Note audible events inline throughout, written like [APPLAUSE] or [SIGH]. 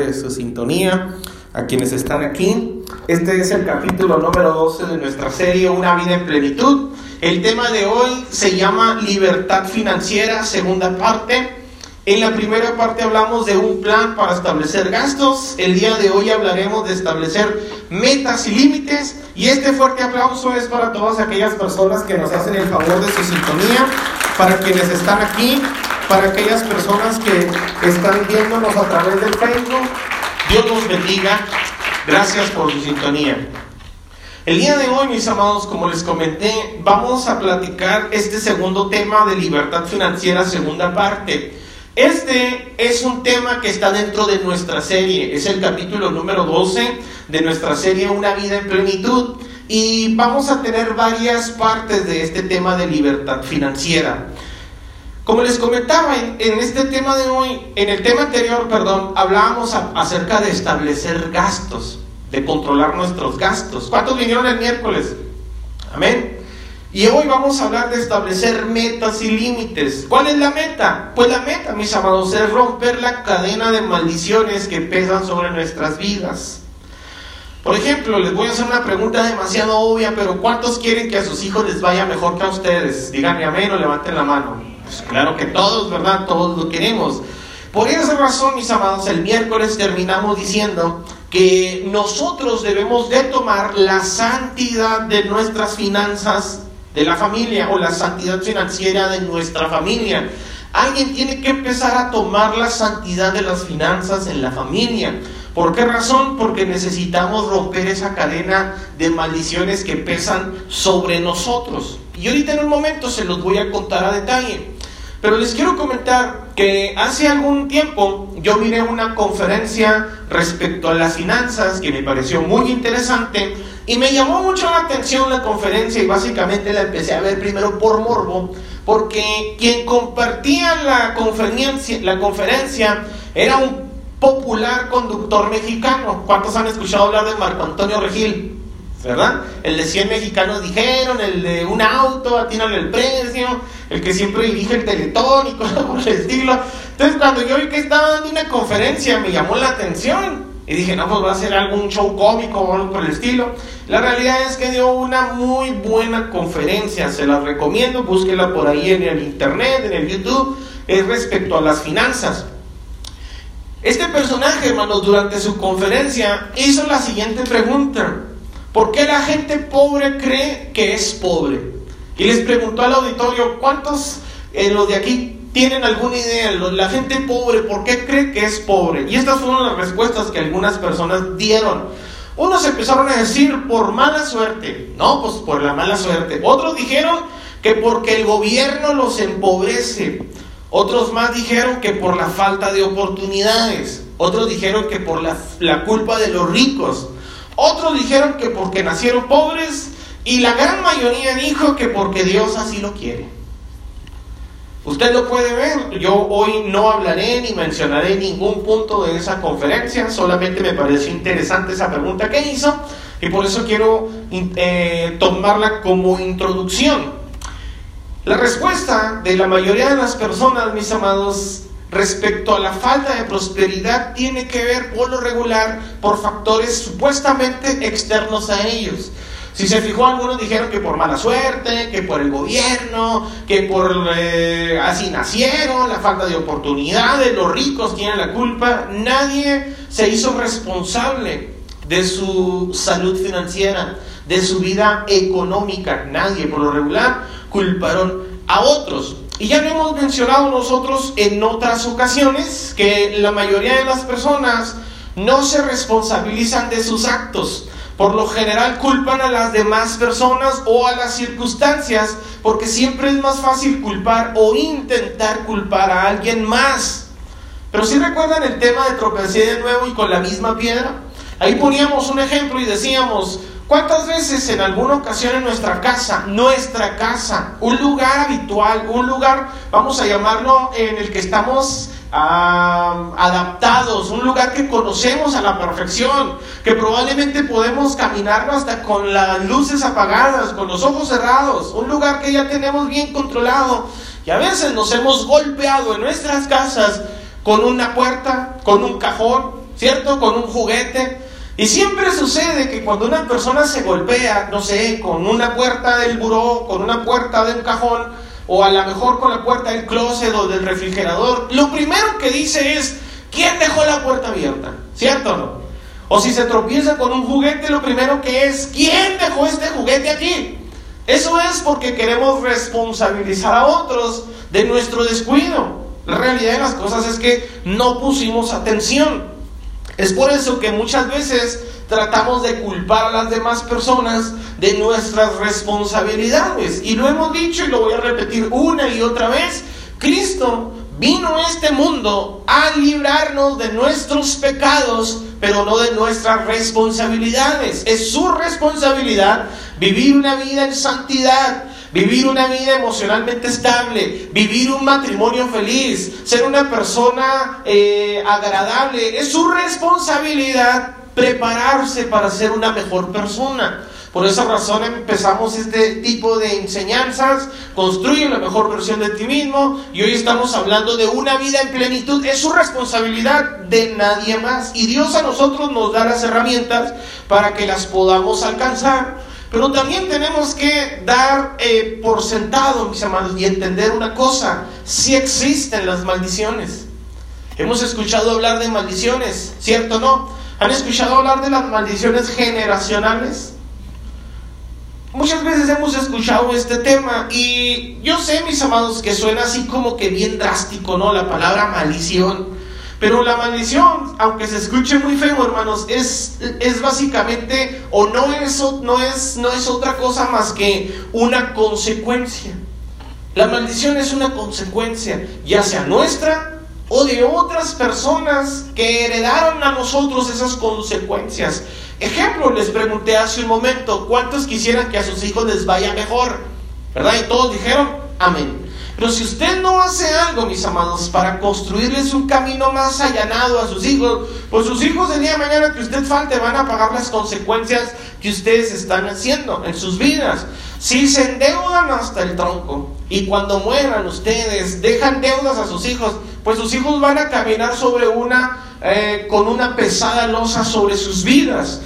de su sintonía, a quienes están aquí. Este es el capítulo número 12 de nuestra serie Una vida en plenitud. El tema de hoy se llama Libertad financiera, segunda parte. En la primera parte hablamos de un plan para establecer gastos. El día de hoy hablaremos de establecer metas y límites. Y este fuerte aplauso es para todas aquellas personas que nos hacen el favor de su sintonía, para quienes están aquí para aquellas personas que están viéndonos a través del Facebook. Dios los bendiga. Gracias por su sintonía. El día de hoy, mis amados, como les comenté, vamos a platicar este segundo tema de libertad financiera, segunda parte. Este es un tema que está dentro de nuestra serie, es el capítulo número 12 de nuestra serie Una vida en plenitud y vamos a tener varias partes de este tema de libertad financiera. Como les comentaba, en, este tema de hoy, en el tema anterior, perdón, hablábamos acerca de establecer gastos, de controlar nuestros gastos. ¿Cuántos vinieron el miércoles? Amén. Y hoy vamos a hablar de establecer metas y límites. ¿Cuál es la meta? Pues la meta, mis amados, es romper la cadena de maldiciones que pesan sobre nuestras vidas. Por ejemplo, les voy a hacer una pregunta demasiado obvia, pero ¿cuántos quieren que a sus hijos les vaya mejor que a ustedes? Díganme amén o levanten la mano. Claro que todos, ¿verdad? Todos lo queremos. Por esa razón, mis amados, el miércoles terminamos diciendo que nosotros debemos de tomar la santidad de nuestras finanzas de la familia o la santidad financiera de nuestra familia. Alguien tiene que empezar a tomar la santidad de las finanzas en la familia. ¿Por qué razón? Porque necesitamos romper esa cadena de maldiciones que pesan sobre nosotros. Y ahorita en un momento se los voy a contar a detalle. Pero les quiero comentar que hace algún tiempo yo miré una conferencia respecto a las finanzas que me pareció muy interesante y me llamó mucho la atención la conferencia y básicamente la empecé a ver primero por morbo porque quien compartía la conferencia, la conferencia era un popular conductor mexicano. ¿Cuántos han escuchado hablar de Marco Antonio Regil? ¿verdad? El de 100 mexicanos dijeron, el de un auto, atínale el precio, el que siempre dirige el teletón y cosas por el estilo. Entonces, cuando yo vi que estaba dando una conferencia, me llamó la atención. Y dije, no, pues va a ser algún show cómico o algo por el estilo. La realidad es que dio una muy buena conferencia, se la recomiendo, búsquela por ahí en el internet, en el YouTube, es respecto a las finanzas. Este personaje, hermanos, durante su conferencia hizo la siguiente pregunta. ¿Por qué la gente pobre cree que es pobre? Y les preguntó al auditorio, ¿cuántos eh, los de aquí tienen alguna idea? La gente pobre, ¿por qué cree que es pobre? Y estas fueron las respuestas que algunas personas dieron. Unos empezaron a decir por mala suerte, no, pues por la mala suerte. Otros dijeron que porque el gobierno los empobrece. Otros más dijeron que por la falta de oportunidades. Otros dijeron que por la, la culpa de los ricos. Otros dijeron que porque nacieron pobres y la gran mayoría dijo que porque Dios así lo quiere. Usted lo puede ver, yo hoy no hablaré ni mencionaré ningún punto de esa conferencia, solamente me pareció interesante esa pregunta que hizo y por eso quiero eh, tomarla como introducción. La respuesta de la mayoría de las personas, mis amados, respecto a la falta de prosperidad tiene que ver por lo regular por factores supuestamente externos a ellos. Si se fijó, algunos dijeron que por mala suerte, que por el gobierno, que por eh, así nacieron, la falta de oportunidades, los ricos tienen la culpa. Nadie se hizo responsable de su salud financiera, de su vida económica. Nadie, por lo regular, culparon a otros. Y ya lo hemos mencionado nosotros en otras ocasiones que la mayoría de las personas no se responsabilizan de sus actos. Por lo general culpan a las demás personas o a las circunstancias porque siempre es más fácil culpar o intentar culpar a alguien más. Pero si recuerdan el tema de tropecé de nuevo y con la misma piedra, ahí poníamos un ejemplo y decíamos, ¿Cuántas veces en alguna ocasión en nuestra casa, nuestra casa, un lugar habitual, un lugar, vamos a llamarlo, en el que estamos adaptados, un lugar que conocemos a la perfección, que probablemente podemos caminarlo hasta con las luces apagadas, con los ojos cerrados, un lugar que ya tenemos bien controlado y a veces nos hemos golpeado en nuestras casas con una puerta, con un cajón, ¿cierto? Con un juguete. Y siempre sucede que cuando una persona se golpea, no sé, con una puerta del buró, con una puerta de un cajón, o a lo mejor con la puerta del closet o del refrigerador, lo primero que dice es, ¿quién dejó la puerta abierta? ¿Cierto o? O si se tropieza con un juguete, lo primero que es, ¿quién dejó este juguete aquí? Eso es porque queremos responsabilizar a otros de nuestro descuido. La realidad de las cosas es que no pusimos atención. Es por eso que muchas veces tratamos de culpar a las demás personas de nuestras responsabilidades. Y lo hemos dicho y lo voy a repetir una y otra vez. Cristo vino a este mundo a librarnos de nuestros pecados, pero no de nuestras responsabilidades. Es su responsabilidad vivir una vida en santidad, vivir una vida emocionalmente estable, vivir un matrimonio feliz, ser una persona eh, agradable. Es su responsabilidad prepararse para ser una mejor persona. Por esa razón empezamos este tipo de enseñanzas, construye la mejor versión de ti mismo y hoy estamos hablando de una vida en plenitud. Es su responsabilidad de nadie más y Dios a nosotros nos da las herramientas para que las podamos alcanzar. Pero también tenemos que dar eh, por sentado, mis amados, y entender una cosa, si existen las maldiciones. Hemos escuchado hablar de maldiciones, ¿cierto o no? ¿Han escuchado hablar de las maldiciones generacionales? Muchas veces hemos escuchado este tema y yo sé, mis amados, que suena así como que bien drástico, ¿no? La palabra maldición. Pero la maldición, aunque se escuche muy feo, hermanos, es, es básicamente o no es, no, es, no es otra cosa más que una consecuencia. La maldición es una consecuencia, ya sea nuestra o de otras personas que heredaron a nosotros esas consecuencias. Ejemplo, les pregunté hace un momento, ¿cuántos quisieran que a sus hijos les vaya mejor? ¿Verdad? Y todos dijeron, amén. Pero si usted no hace algo, mis amados, para construirles un camino más allanado a sus hijos, pues sus hijos el día de mañana que usted falte van a pagar las consecuencias que ustedes están haciendo en sus vidas. Si se endeudan hasta el tronco y cuando mueran ustedes dejan deudas a sus hijos, pues sus hijos van a caminar sobre una eh, con una pesada losa sobre sus vidas.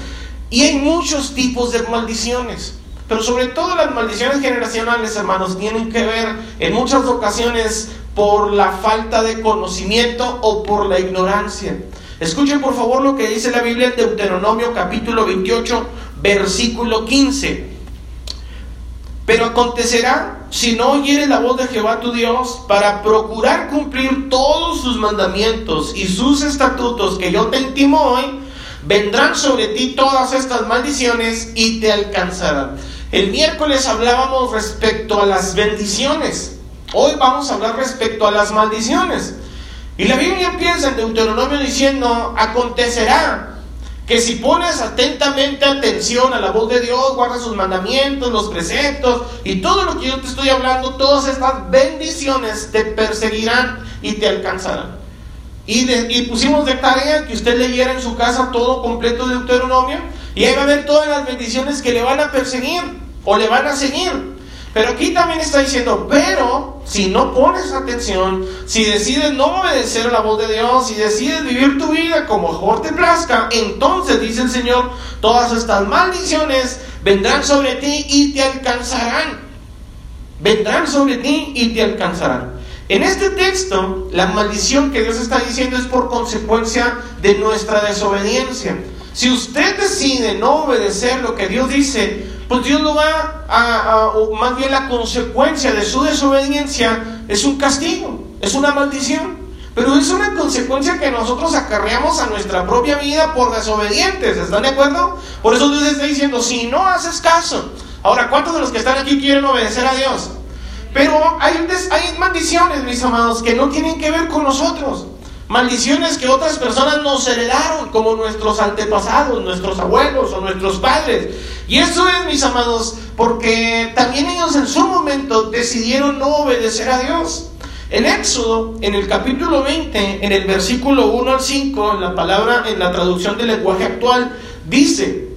Y hay muchos tipos de maldiciones. Pero sobre todo las maldiciones generacionales, hermanos, tienen que ver en muchas ocasiones por la falta de conocimiento o por la ignorancia. Escuchen por favor lo que dice la Biblia en Deuteronomio capítulo 28, versículo 15. Pero acontecerá si no oyeres la voz de Jehová tu Dios para procurar cumplir todos sus mandamientos y sus estatutos que yo te intimo hoy, vendrán sobre ti todas estas maldiciones y te alcanzarán. El miércoles hablábamos respecto a las bendiciones. Hoy vamos a hablar respecto a las maldiciones. Y la Biblia empieza en Deuteronomio diciendo, acontecerá que si pones atentamente atención a la voz de Dios, guardas sus mandamientos, los preceptos y todo lo que yo te estoy hablando, todas estas bendiciones te perseguirán y te alcanzarán. Y, y pusimos de tarea que usted leyera en su casa todo completo de Deuteronomio y ahí va a ver todas las bendiciones que le van a perseguir o le van a seguir. Pero aquí también está diciendo, pero si no pones atención, si decides no obedecer a la voz de Dios, si decides vivir tu vida como mejor te plazca, entonces dice el Señor, todas estas maldiciones vendrán sobre ti y te alcanzarán. Vendrán sobre ti y te alcanzarán. En este texto, la maldición que Dios está diciendo es por consecuencia de nuestra desobediencia. Si usted decide no obedecer lo que Dios dice, pues Dios lo va a, o más bien la consecuencia de su desobediencia es un castigo, es una maldición. Pero es una consecuencia que nosotros acarreamos a nuestra propia vida por desobedientes, ¿están de acuerdo? Por eso Dios está diciendo, si no haces caso, ahora, ¿cuántos de los que están aquí quieren obedecer a Dios? Pero hay, hay maldiciones, mis amados, que no tienen que ver con nosotros. Maldiciones que otras personas nos heredaron, como nuestros antepasados, nuestros abuelos o nuestros padres. Y eso es, mis amados, porque también ellos en su momento decidieron no obedecer a Dios. En Éxodo, en el capítulo 20, en el versículo 1 al 5, en la palabra, en la traducción del lenguaje actual, dice,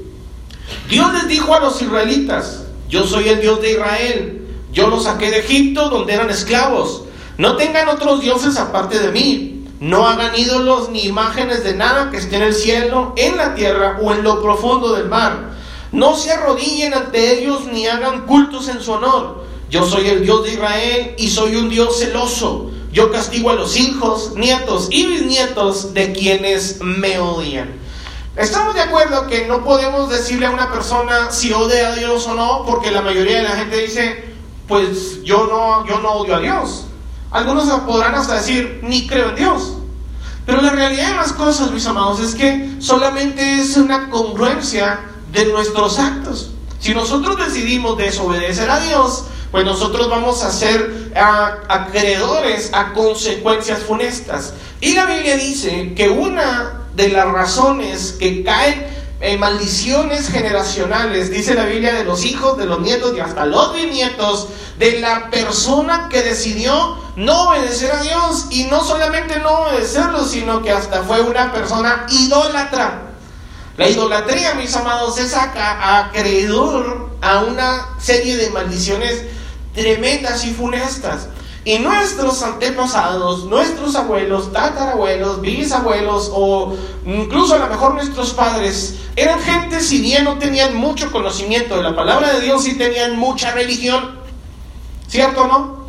Dios les dijo a los israelitas, yo soy el Dios de Israel, yo los saqué de Egipto donde eran esclavos, no tengan otros dioses aparte de mí No hagan ídolos ni imágenes de nada que esté en el cielo, en la tierra o en lo profundo del mar. No se arrodillen ante ellos ni hagan cultos en su honor. Yo soy el Dios de Israel y soy un Dios celoso. Yo castigo a los hijos, nietos y bisnietos de quienes me odian. Estamos de acuerdo que no podemos decirle a una persona si odia a Dios o no, porque la mayoría de la gente dice, pues yo no, yo no odio a Dios. Algunos podrán hasta decir, ni creo en Dios. Pero la realidad de las cosas, mis amados, es que solamente es una congruencia de nuestros actos. Si nosotros decidimos desobedecer a Dios, pues nosotros vamos a ser acreedores a consecuencias funestas. Y la Biblia dice que una de las razones que caen en maldiciones generacionales, dice la Biblia, de los hijos, de los nietos y hasta los bisnietos, de la persona que decidió no obedecer a Dios y no solamente no obedecerlo, sino que hasta fue una persona idólatra. La idolatría, mis amados, es acreedor a una serie de maldiciones tremendas y funestas. Y nuestros antepasados, nuestros abuelos, tatarabuelos, bisabuelos o incluso a lo mejor nuestros padres eran gente, si bien no tenían mucho conocimiento de la palabra de Dios, y tenían mucha religión. ¿Cierto o no?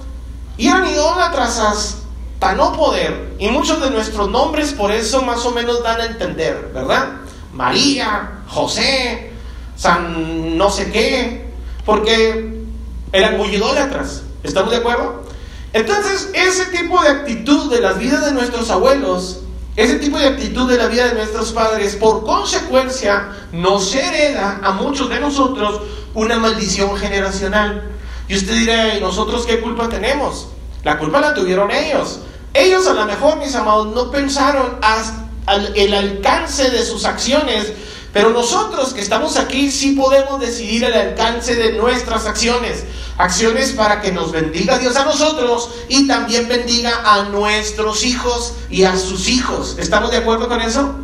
Y eran idólatras hasta no poder. Y muchos de nuestros nombres por eso más o menos dan a entender, ¿verdad? María, José, San no sé qué, porque eran muy idólatras. ¿Estamos de acuerdo? Entonces, ese tipo de actitud de las vidas de nuestros abuelos, ese tipo de actitud de la vida de nuestros padres, por consecuencia, nos hereda a muchos de nosotros una maldición generacional. Y usted dirá, ¿y nosotros qué culpa tenemos? La culpa la tuvieron ellos. Ellos a lo mejor, mis amados, no pensaron hasta el alcance de sus acciones, pero nosotros que estamos aquí sí podemos decidir el alcance de nuestras acciones. Acciones para que nos bendiga Dios a nosotros y también bendiga a nuestros hijos y a sus hijos. ¿Estamos de acuerdo con eso?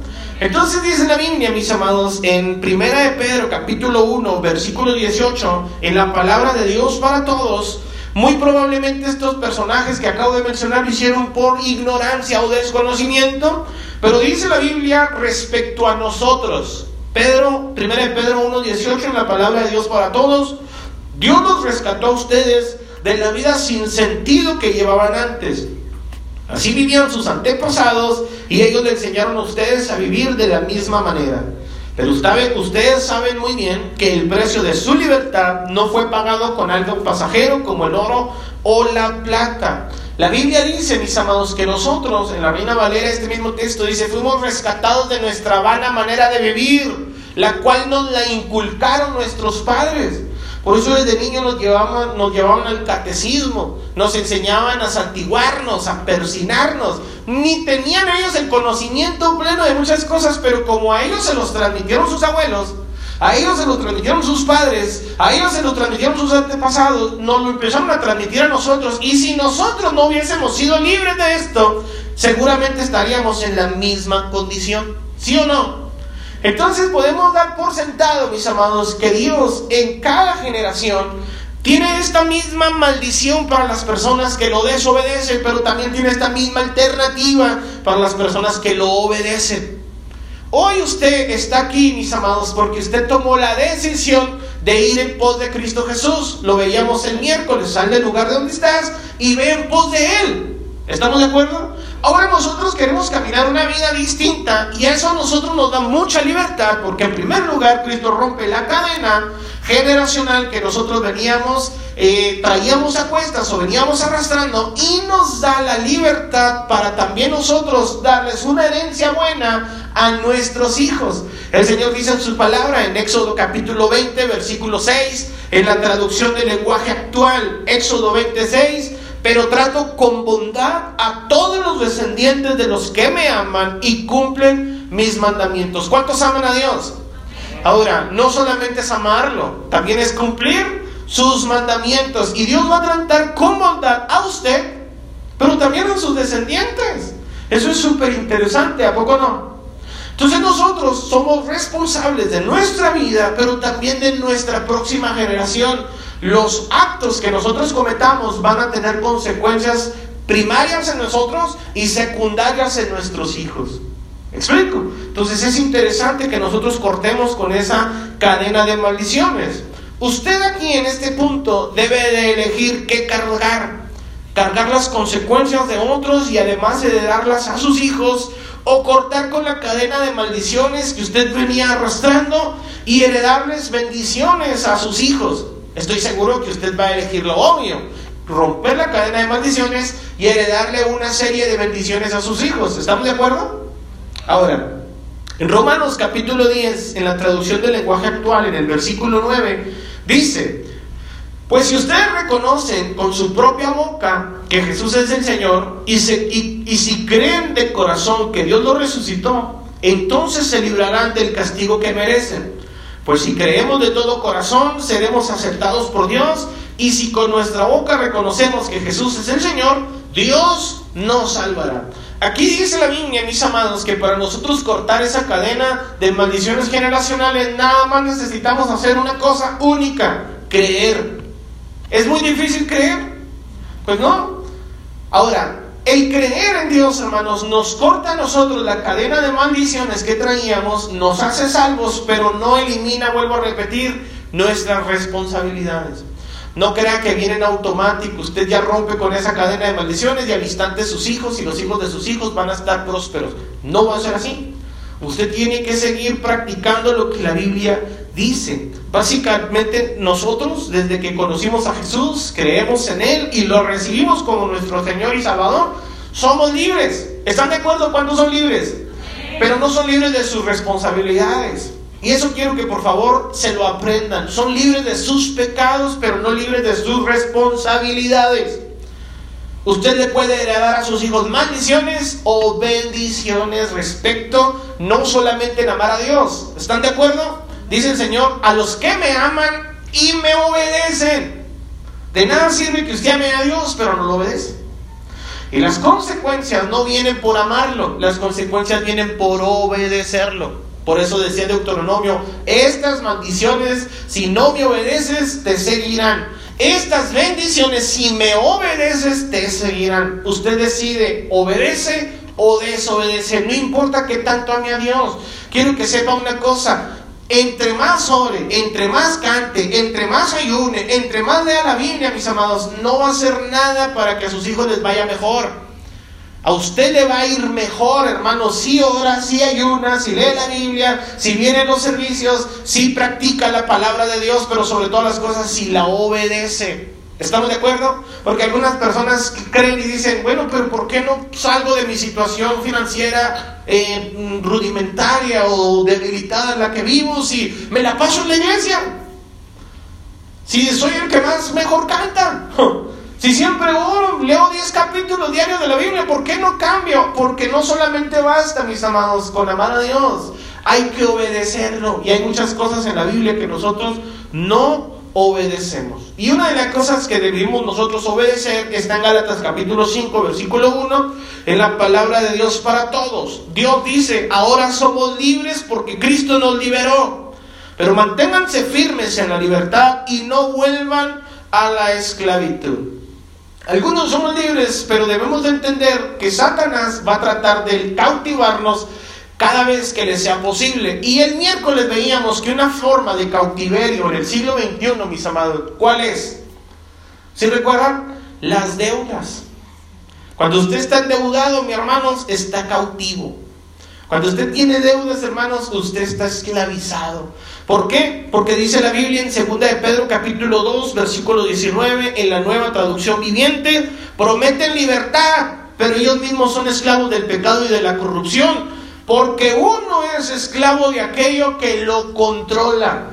Entonces dice la Biblia, mis amados, en Primera de Pedro capítulo 1, versículo 18, en la palabra de Dios para todos, muy probablemente estos personajes que acabo de mencionar lo hicieron por ignorancia o desconocimiento, pero dice la Biblia respecto a nosotros, Pedro, 1 Pedro 1.18, en la palabra de Dios para todos, Dios los rescató a ustedes de la vida sin sentido que llevaban antes. Así vivían sus antepasados y ellos le enseñaron a ustedes a vivir de la misma manera. Pero ustedes saben muy bien que el precio de su libertad no fue pagado con algo pasajero como el oro o la plata. La Biblia dice, mis amados, que nosotros, en la Reina Valera, este mismo texto dice, fuimos rescatados de nuestra vana manera de vivir, la cual nos la inculcaron nuestros padres. Por eso desde niños nos llevaban, nos llevaban al catecismo, nos enseñaban a santiguarnos, a persinarnos. Ni tenían ellos el conocimiento pleno de muchas cosas, pero como a ellos se los transmitieron sus abuelos, a ellos se lo transmitieron sus padres, a ellos se lo transmitieron sus antepasados, nos lo empezaron a transmitir a nosotros. Y si nosotros no hubiésemos sido libres de esto, seguramente estaríamos en la misma condición. ¿Sí o no? Entonces podemos dar por sentado, mis amados, que Dios en cada generación tiene esta misma maldición para las personas que lo desobedecen, pero también tiene esta misma alternativa para las personas que lo obedecen. Hoy usted está aquí, mis amados, porque usted tomó la decisión de ir en pos de Cristo Jesús. Lo veíamos el miércoles, sal del lugar de donde estás y ve en pos de Él. ¿Estamos de acuerdo? Ahora nosotros queremos caminar una vida distinta y eso a nosotros nos da mucha libertad porque en primer lugar Cristo rompe la cadena generacional que nosotros veníamos, eh, traíamos a cuestas o veníamos arrastrando y nos da la libertad para también nosotros darles una herencia buena a nuestros hijos. El Señor dice en su palabra en Éxodo capítulo 20, versículo 6, en la traducción del lenguaje actual, Éxodo 26, pero trato con bondad a todos los descendientes de los que me aman y cumplen mis mandamientos. ¿Cuántos aman a Dios? Ahora, no solamente es amarlo, también es cumplir sus mandamientos. Y Dios va a tratar con bondad a usted, pero también a sus descendientes. Eso es súper interesante, ¿a poco no? Entonces nosotros somos responsables de nuestra vida, pero también de nuestra próxima generación los actos que nosotros cometamos van a tener consecuencias primarias en nosotros y secundarias en nuestros hijos. Explico? Entonces es interesante que nosotros cortemos con esa cadena de maldiciones. Usted aquí en este punto debe de elegir qué cargar. Cargar las consecuencias de otros y además heredarlas a sus hijos o cortar con la cadena de maldiciones que usted venía arrastrando y heredarles bendiciones a sus hijos. Estoy seguro que usted va a elegir lo obvio, romper la cadena de maldiciones y heredarle una serie de bendiciones a sus hijos. ¿Estamos de acuerdo? Ahora, en Romanos capítulo 10, en la traducción del lenguaje actual, en el versículo 9, dice, pues si ustedes reconocen con su propia boca que Jesús es el Señor y, y, si creen de corazón que Dios lo resucitó, entonces se librarán del castigo que merecen. Pues si creemos de todo corazón, seremos aceptados por Dios y si con nuestra boca reconocemos que Jesús es el Señor, Dios nos salvará. Aquí dice la Biblia, mis amados, que para nosotros cortar esa cadena de maldiciones generacionales, nada más necesitamos hacer una cosa única, creer. ¿Es muy difícil creer? Pues no. Ahora, el creer en Dios, hermanos, nos corta a nosotros la cadena de maldiciones que traíamos, nos hace salvos, pero no elimina, vuelvo a repetir, nuestras responsabilidades. No crea que viene en automático, usted ya rompe con esa cadena de maldiciones y al instante sus hijos y los hijos de sus hijos van a estar prósperos. No va a ser así. Usted tiene que seguir practicando lo que la Biblia dice. Básicamente nosotros, desde que conocimos a Jesús, creemos en Él y lo recibimos como nuestro Señor y Salvador, somos libres. ¿Están de acuerdo cuando son libres? Pero no son libres de sus responsabilidades. Y eso quiero que por favor se lo aprendan. Son libres de sus pecados, pero no libres de sus responsabilidades. Usted le puede heredar a sus hijos maldiciones o bendiciones respecto no solamente en amar a Dios. ¿Están de acuerdo? Dice el Señor, a los que me aman y me obedecen. De nada sirve que usted ame a Dios, pero no lo obedece. Y las consecuencias no vienen por amarlo, las consecuencias vienen por obedecerlo. Por eso decía Deuteronomio, estas maldiciones, si no me obedeces, te seguirán. Estas bendiciones, si me obedeces, te seguirán. Usted decide, obedece o desobedece. No importa que tanto ame a Dios. Quiero que sepa una cosa. Entre más ore, entre más cante, entre más ayune, entre más lea la Biblia, mis amados, no va a hacer nada para que a sus hijos les vaya mejor. A usted le va a ir mejor, hermano, si ora, si ayuna, si lee la Biblia, si viene los servicios, si practica la palabra de Dios, pero sobre todas las cosas, si la obedece. ¿Estamos de acuerdo? Porque algunas personas creen y dicen, bueno, pero ¿por qué no salgo de mi situación financiera eh, rudimentaria o debilitada en la que vivo si me la paso en la iglesia? Si soy el que más mejor canta. [LAUGHS] Si siempre leo 10 capítulos diarios de la Biblia, ¿por qué no cambio? Porque no solamente basta, mis amados, con amar a Dios, hay que obedecerlo. Y hay muchas cosas en la Biblia que nosotros no obedecemos. Y una de las cosas que debemos nosotros obedecer está en Gálatas capítulo 5, versículo 1, en la palabra de Dios para todos. Dios dice, ahora somos libres porque Cristo nos liberó. Pero manténganse firmes en la libertad y no vuelvan a la esclavitud. Algunos somos libres, pero debemos de entender que Satanás va a tratar de cautivarnos cada vez que le sea posible. Y el miércoles veíamos que una forma de cautiverio en el siglo XXI, mis amados, ¿cuál es? ¿Se recuerdan? Las deudas. Cuando usted está endeudado, mi hermanos, está cautivo. Cuando usted tiene deudas, hermanos, usted está esclavizado. ¿Por qué? Porque dice la Biblia en 2 de Pedro capítulo 2, versículo 19, en la nueva traducción viviente, prometen libertad, pero ellos mismos son esclavos del pecado y de la corrupción, porque uno es esclavo de aquello que lo controla.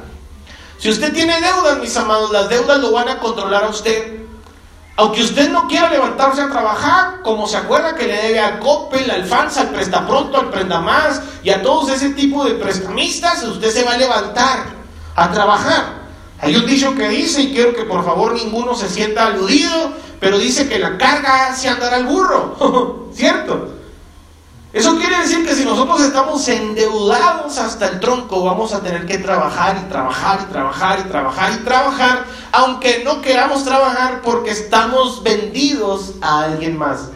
Si usted tiene deudas, mis amados, las deudas lo van a controlar a usted. Aunque usted no quiera levantarse a trabajar, como se acuerda que le debe a Coppel, al Alfanza, al Prestapronto, al Prendamás y a todos ese tipo de prestamistas, usted se va a levantar a trabajar. Hay un dicho que dice, y quiero que por favor ninguno se sienta aludido, pero dice que la carga hace andar al burro, [LAUGHS] ¿cierto? Eso quiere decir que si nosotros estamos endeudados hasta el tronco, vamos a tener que trabajar y trabajar y trabajar y trabajar y trabajar, aunque no queramos trabajar porque estamos vendidos a alguien más.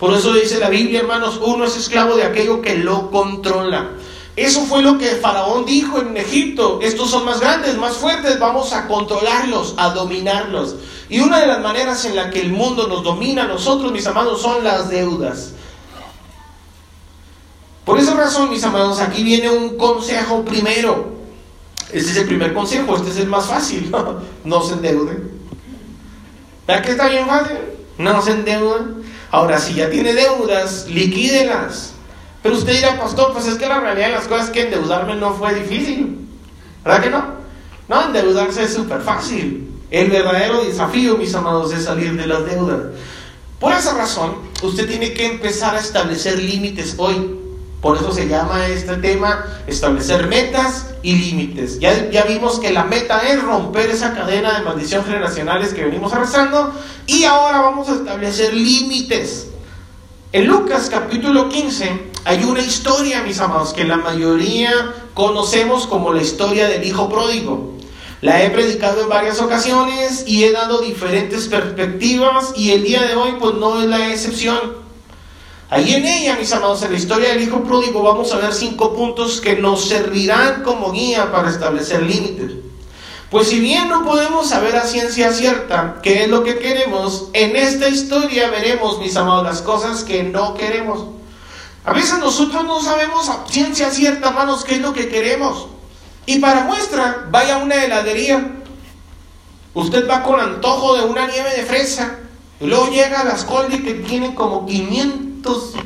Por eso dice la Biblia, hermanos, uno es esclavo de aquello que lo controla. Eso fue lo que Faraón dijo en Egipto. Estos son más grandes, más fuertes, vamos a controlarlos, a dominarlos. Y una de las maneras en la que el mundo nos domina a nosotros, mis amados, son las deudas. Por esa razón, mis amados, aquí viene un consejo primero. Este es el primer consejo, este es el más fácil. [LAUGHS] no se endeuden. ¿Verdad que está bien fácil? No se endeuden. Ahora, si ya tiene deudas, liquídelas. Pero usted dirá, pastor, pues es que la realidad de las cosas es que endeudarme no fue difícil. ¿Verdad que no? No, endeudarse es súper fácil. El verdadero desafío, mis amados, es salir de las deudas. Por esa razón, usted tiene que empezar a establecer límites hoy. Por eso se llama este tema establecer metas y límites. Ya, ya vimos que la meta es romper esa cadena de maldición generacionales que venimos arrastrando y ahora vamos a establecer límites. En Lucas capítulo 15 hay una historia, mis amados, que la mayoría conocemos como la historia del hijo pródigo. La he predicado en varias ocasiones y he dado diferentes perspectivas y el día de hoy pues no es la excepción. Ahí en ella, mis amados, en la historia del Hijo Pródigo vamos a ver cinco puntos que nos servirán como guía para establecer límites. Pues si bien no podemos saber a ciencia cierta qué es lo que queremos, en esta historia veremos, mis amados, las cosas que no queremos. A veces nosotros no sabemos a ciencia cierta, hermanos, qué es lo que queremos. Y para muestra, vaya a una heladería. Usted va con antojo de una nieve de fresa. Y luego llega a las Coldi que tienen como 500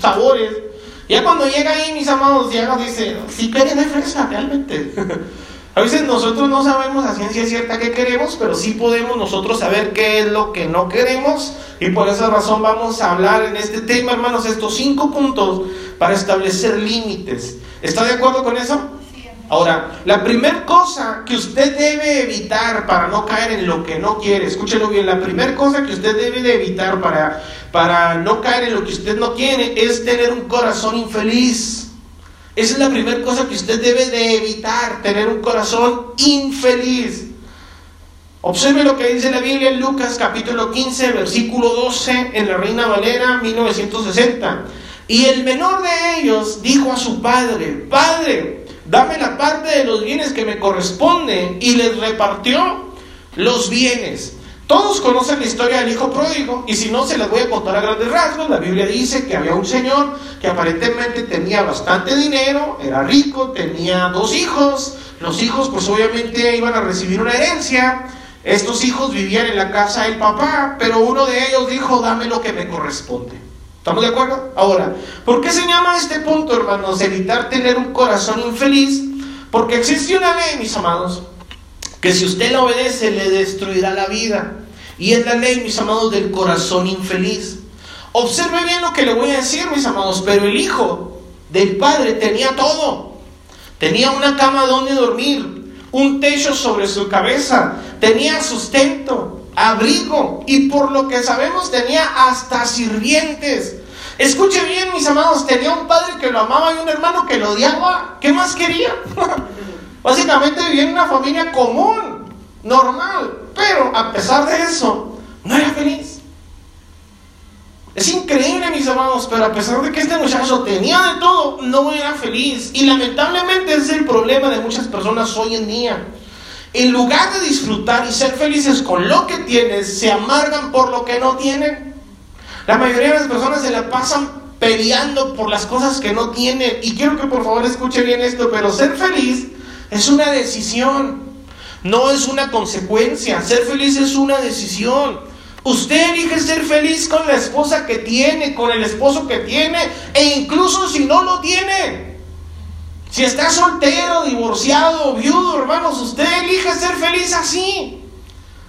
sabores. Ya cuando llega ahí, mis amados, llega dice, si quieren de fresa, realmente. [LAUGHS] a veces nosotros no sabemos a ciencia cierta qué queremos, pero sí podemos nosotros saber qué es lo que no queremos. Y por esa razón vamos a hablar en este tema, hermanos, estos cinco puntos para establecer límites. ¿Está de acuerdo con eso? Ahora, la primera cosa que usted debe evitar para no caer en lo que no quiere, escúchelo bien, la primera cosa que usted debe de evitar para, para no caer en lo que usted no quiere es tener un corazón infeliz. Esa es la primera cosa que usted debe de evitar, tener un corazón infeliz. Observe lo que dice la Biblia en Lucas capítulo 15, versículo 12, en la Reina Valera 1960. Y el menor de ellos dijo a su padre, Padre, dame la parte de los bienes que me corresponde. Y les repartió los bienes. Todos conocen la historia del hijo pródigo y si no se las voy a contar a grandes rasgos. La Biblia dice que había un señor que aparentemente tenía bastante dinero, era rico, tenía dos hijos. Los hijos pues obviamente iban a recibir una herencia. Estos hijos vivían en la casa del papá, pero uno de ellos dijo, dame lo que me corresponde. ¿Estamos de acuerdo? Ahora, ¿por qué se llama este punto, hermanos? Evitar tener un corazón infeliz. Porque existe una ley, mis amados, que si usted la obedece le destruirá la vida. Y es la ley, mis amados, del corazón infeliz. Observe bien lo que le voy a decir, mis amados, pero el hijo del padre tenía todo. Tenía una cama donde dormir, un techo sobre su cabeza, tenía sustento, abrigo y por lo que sabemos tenía hasta sirvientes. Escuche bien, mis amados, tenía un padre que lo amaba y un hermano que lo odiaba. ¿Qué más quería? [LAUGHS] Básicamente vivía en una familia común, normal, pero a pesar de eso, no era feliz. Es increíble, mis amados, pero a pesar de que este muchacho tenía de todo, no era feliz. Y lamentablemente es el problema de muchas personas hoy en día. En lugar de disfrutar y ser felices con lo que tienen, se amargan por lo que no tienen. La mayoría de las personas se la pasan peleando por las cosas que no tienen. Y quiero que por favor escuche bien esto, pero ser feliz es una decisión, no es una consecuencia. Ser feliz es una decisión. Usted elige ser feliz con la esposa que tiene, con el esposo que tiene, e incluso si no lo tiene. Si está soltero, divorciado, viudo, hermanos, usted elige ser feliz así.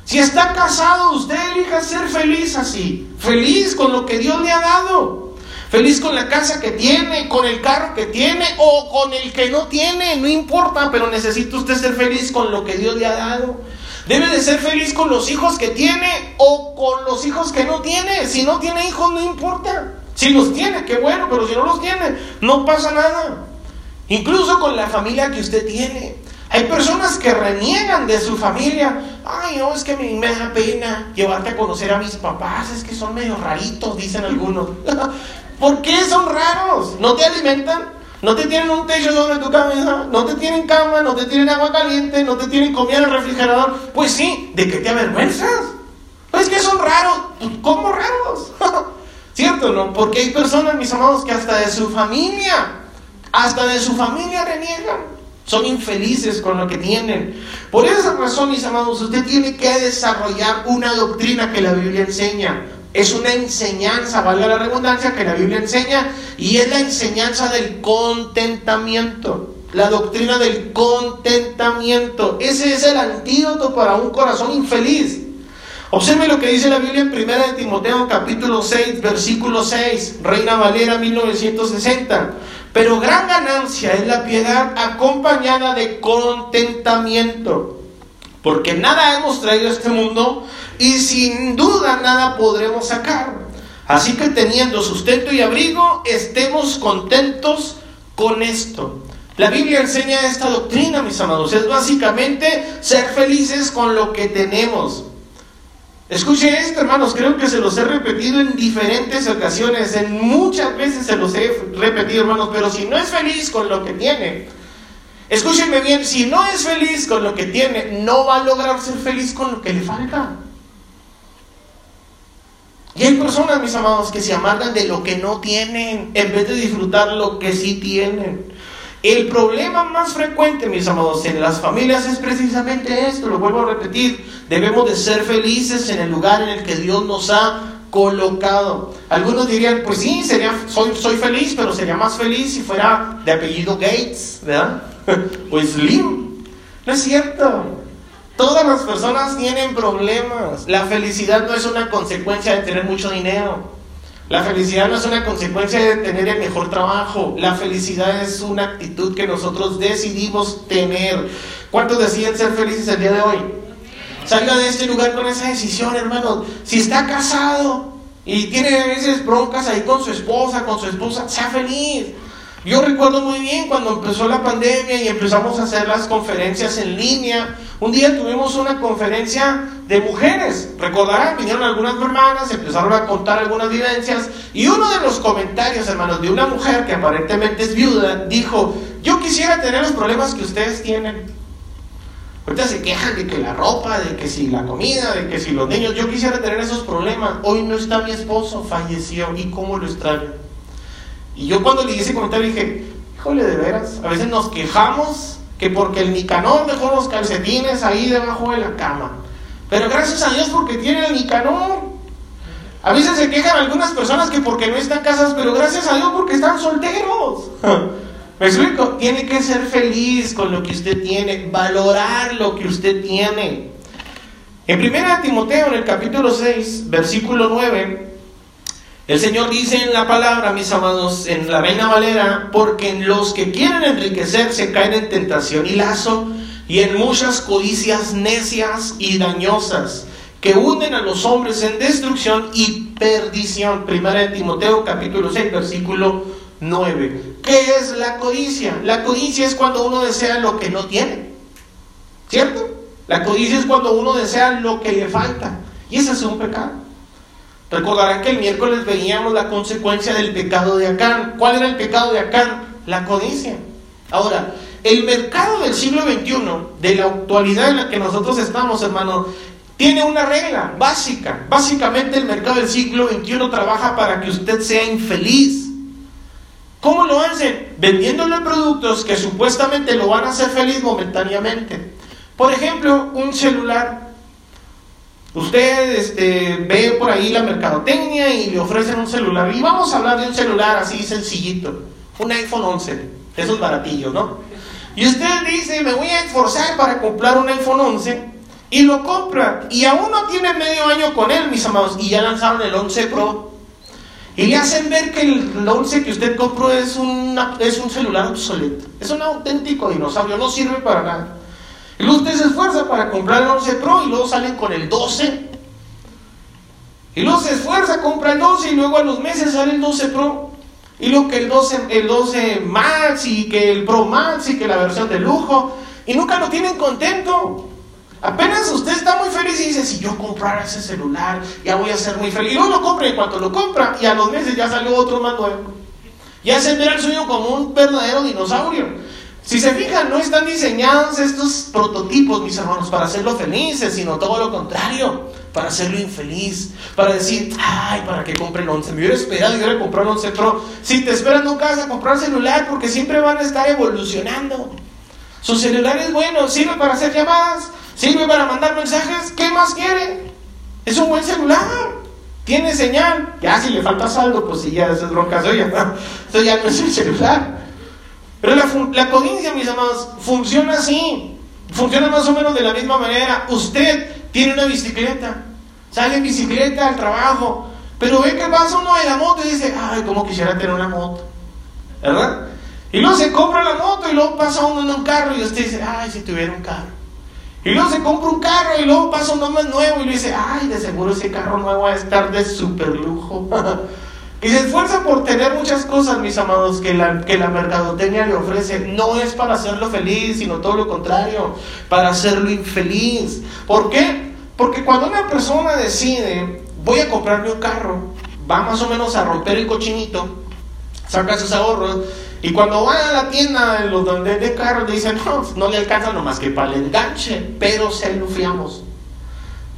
Si está casado, usted elige ser feliz así. Feliz con lo que Dios le ha dado. Feliz con la casa que tiene, con el carro que tiene o con el que no tiene, no importa, pero necesita usted ser feliz con lo que Dios le ha dado. Debe de ser feliz con los hijos que tiene o con los hijos que no tiene. Si no tiene hijos, no importa. Si los tiene, qué bueno, pero si no los tiene, no pasa nada. Incluso con la familia que usted tiene. Hay personas que reniegan de su familia. Ay, no, es que me, me da pena llevarte a conocer a mis papás. Es que son medio raritos, dicen algunos. [LAUGHS] ¿Por qué son raros? ¿No te alimentan? ¿No te tienen un techo sobre tu cabeza? ¿No te tienen cama? ¿No te tienen agua caliente? ¿No te tienen comida en el refrigerador? Pues sí, ¿de qué te avergüenzas? Pues que son raros. ¿Cómo raros? [LAUGHS] ¿Cierto, no? Porque hay personas, mis amados, que hasta de su familia, hasta de su familia reniegan. Son infelices con lo que tienen. Por esa razón, mis amados, usted tiene que desarrollar una doctrina que la Biblia enseña. Es una enseñanza, valga la redundancia, que la Biblia enseña y es la enseñanza del contentamiento. La doctrina del contentamiento. Ese es el antídoto para un corazón infeliz. Observe lo que dice la Biblia en 1 de Timoteo capítulo 6, versículo 6, Reina Valera 1960. Pero gran ganancia es la piedad acompañada de contentamiento, porque nada hemos traído a este mundo y sin duda nada podremos sacar. Así que teniendo sustento y abrigo, estemos contentos con esto. La Biblia enseña esta doctrina, mis amados. Es básicamente ser felices con lo que tenemos. Escuche esto, hermanos, creo que se los he repetido en diferentes ocasiones, en muchas veces se los he repetido, hermanos, pero si no es feliz con lo que tiene, escúchenme bien, si no es feliz con lo que tiene, no va a lograr ser feliz con lo que le falta. Y hay personas, mis amados, que se amargan de lo que no tienen en vez de disfrutar lo que sí tienen. El problema más frecuente, mis amados, en las familias es precisamente esto, lo vuelvo a repetir, debemos de ser felices en el lugar en el que Dios nos ha colocado. Algunos dirían, pues sí, sería, soy, soy feliz, pero sería más feliz si fuera de apellido Gates, ¿verdad? [LAUGHS] pues Slim. No es cierto. Todas las personas tienen problemas. La felicidad no es una consecuencia de tener mucho dinero. La felicidad no es una consecuencia de tener el mejor trabajo. La felicidad es una actitud que nosotros decidimos tener. ¿Cuántos deciden ser felices el día de hoy? Salga de este lugar con esa decisión, hermano. Si está casado y tiene a veces broncas ahí con su esposa, con su esposa, sea feliz. Yo recuerdo muy bien cuando empezó la pandemia y empezamos a hacer las conferencias en línea. Un día tuvimos una conferencia de mujeres. Recordarán, vinieron algunas hermanas, empezaron a contar algunas vivencias y uno de los comentarios, hermanos, de una mujer que aparentemente es viuda, dijo, yo quisiera tener los problemas que ustedes tienen. Ahorita se quejan de que la ropa, de que si la comida, de que si los niños, yo quisiera tener esos problemas. Hoy no está mi esposo, falleció y cómo lo extraño. Y yo cuando le hice comentario dije, híjole, de veras, a veces nos quejamos que porque el Nicanor dejó los calcetines ahí debajo de la cama. Pero gracias a Dios porque tiene el Nicanor. A veces se quejan algunas personas que porque no están casadas, pero gracias a Dios porque están solteros. [LAUGHS] ¿Me explico? Tiene que ser feliz con lo que usted tiene, valorar lo que usted tiene. En 1 Timoteo, en el capítulo 6, versículo 9, el Señor dice en la palabra, mis amados, en la Reina Valera, porque en los que quieren enriquecerse caen en tentación y lazo y en muchas codicias necias y dañosas que hunden a los hombres en destrucción y perdición. Primera de Timoteo capítulo 6 versículo 9. ¿Qué es la codicia? La codicia es cuando uno desea lo que no tiene. ¿Cierto? La codicia es cuando uno desea lo que le falta. Y ese es un pecado. Recordarán que el miércoles veíamos la consecuencia del pecado de Acán. ¿Cuál era el pecado de Acán? La codicia. Ahora, el mercado del siglo XXI, de la actualidad en la que nosotros estamos, hermano, tiene una regla básica. Básicamente el mercado del siglo XXI trabaja para que usted sea infeliz. ¿Cómo lo hacen? Vendiéndole productos que supuestamente lo van a hacer feliz momentáneamente. Por ejemplo, un celular Usted este, ve por ahí la mercadotecnia y le ofrecen un celular. Y vamos a hablar de un celular así sencillito. Un iPhone 11. Esos baratillos, ¿no? Y usted dice, me voy a esforzar para comprar un iPhone 11. Y lo compra. Y aún no tiene medio año con él, mis amados. Y ya lanzaron el 11 Pro. Y le hacen ver que el 11 que usted compró es, una, es un celular obsoleto. Es un auténtico dinosaurio. No sirve para nada. Y luego usted se esfuerza para comprar el 11 Pro y luego salen con el 12. Y luego se esfuerza, compra el 12 y luego a los meses sale el 12 Pro. Y luego que el 12, el 12 Max y que el Pro Max y que la versión de lujo. Y nunca lo tienen contento. Apenas usted está muy feliz y dice, si yo comprara ese celular, ya voy a ser muy feliz. Y luego lo compra y cuando lo compra, y a los meses ya salió otro más nuevo. Ya se ve el suyo como un verdadero dinosaurio. Si se fijan, no están diseñados estos prototipos, mis hermanos, para hacerlo felices, sino todo lo contrario, para hacerlo infeliz, para decir, ay, para que compre el 11, me hubiera esperado y hubiera comprado el 11 Pro. Si te esperas, nunca vas a comprar celular porque siempre van a estar evolucionando. Su celular es bueno, sirve para hacer llamadas, sirve para mandar mensajes, ¿qué más quiere? Es un buen celular. Tiene señal. Ya si le falta saldo, pues si ya esas broncas suya. Eso ya no es el celular. Pero la, la codicia, mis amados, funciona así. Funciona más o menos de la misma manera. Usted tiene una bicicleta. Sale en bicicleta al trabajo. Pero ve que pasa uno de la moto y dice, ay, cómo quisiera tener una moto. ¿Verdad? Y luego se compra la moto y luego pasa uno en un carro y usted dice, ay, si tuviera un carro. Y luego se compra un carro y luego pasa uno más nuevo y le dice, ay, de seguro ese carro nuevo va a estar de super lujo. [LAUGHS] y se esfuerza por tener muchas cosas, mis amados, que la, que la mercadotecnia le ofrece. No es para hacerlo feliz, sino todo lo contrario, para hacerlo infeliz. ¿Por qué? Porque cuando una persona decide, voy a comprarme un carro, va más o menos a romper el cochinito, saca sus ahorros y cuando va a la tienda, los donde de carros, le dicen, no, no le alcanza nomás que para el enganche, pero se lo fiamos.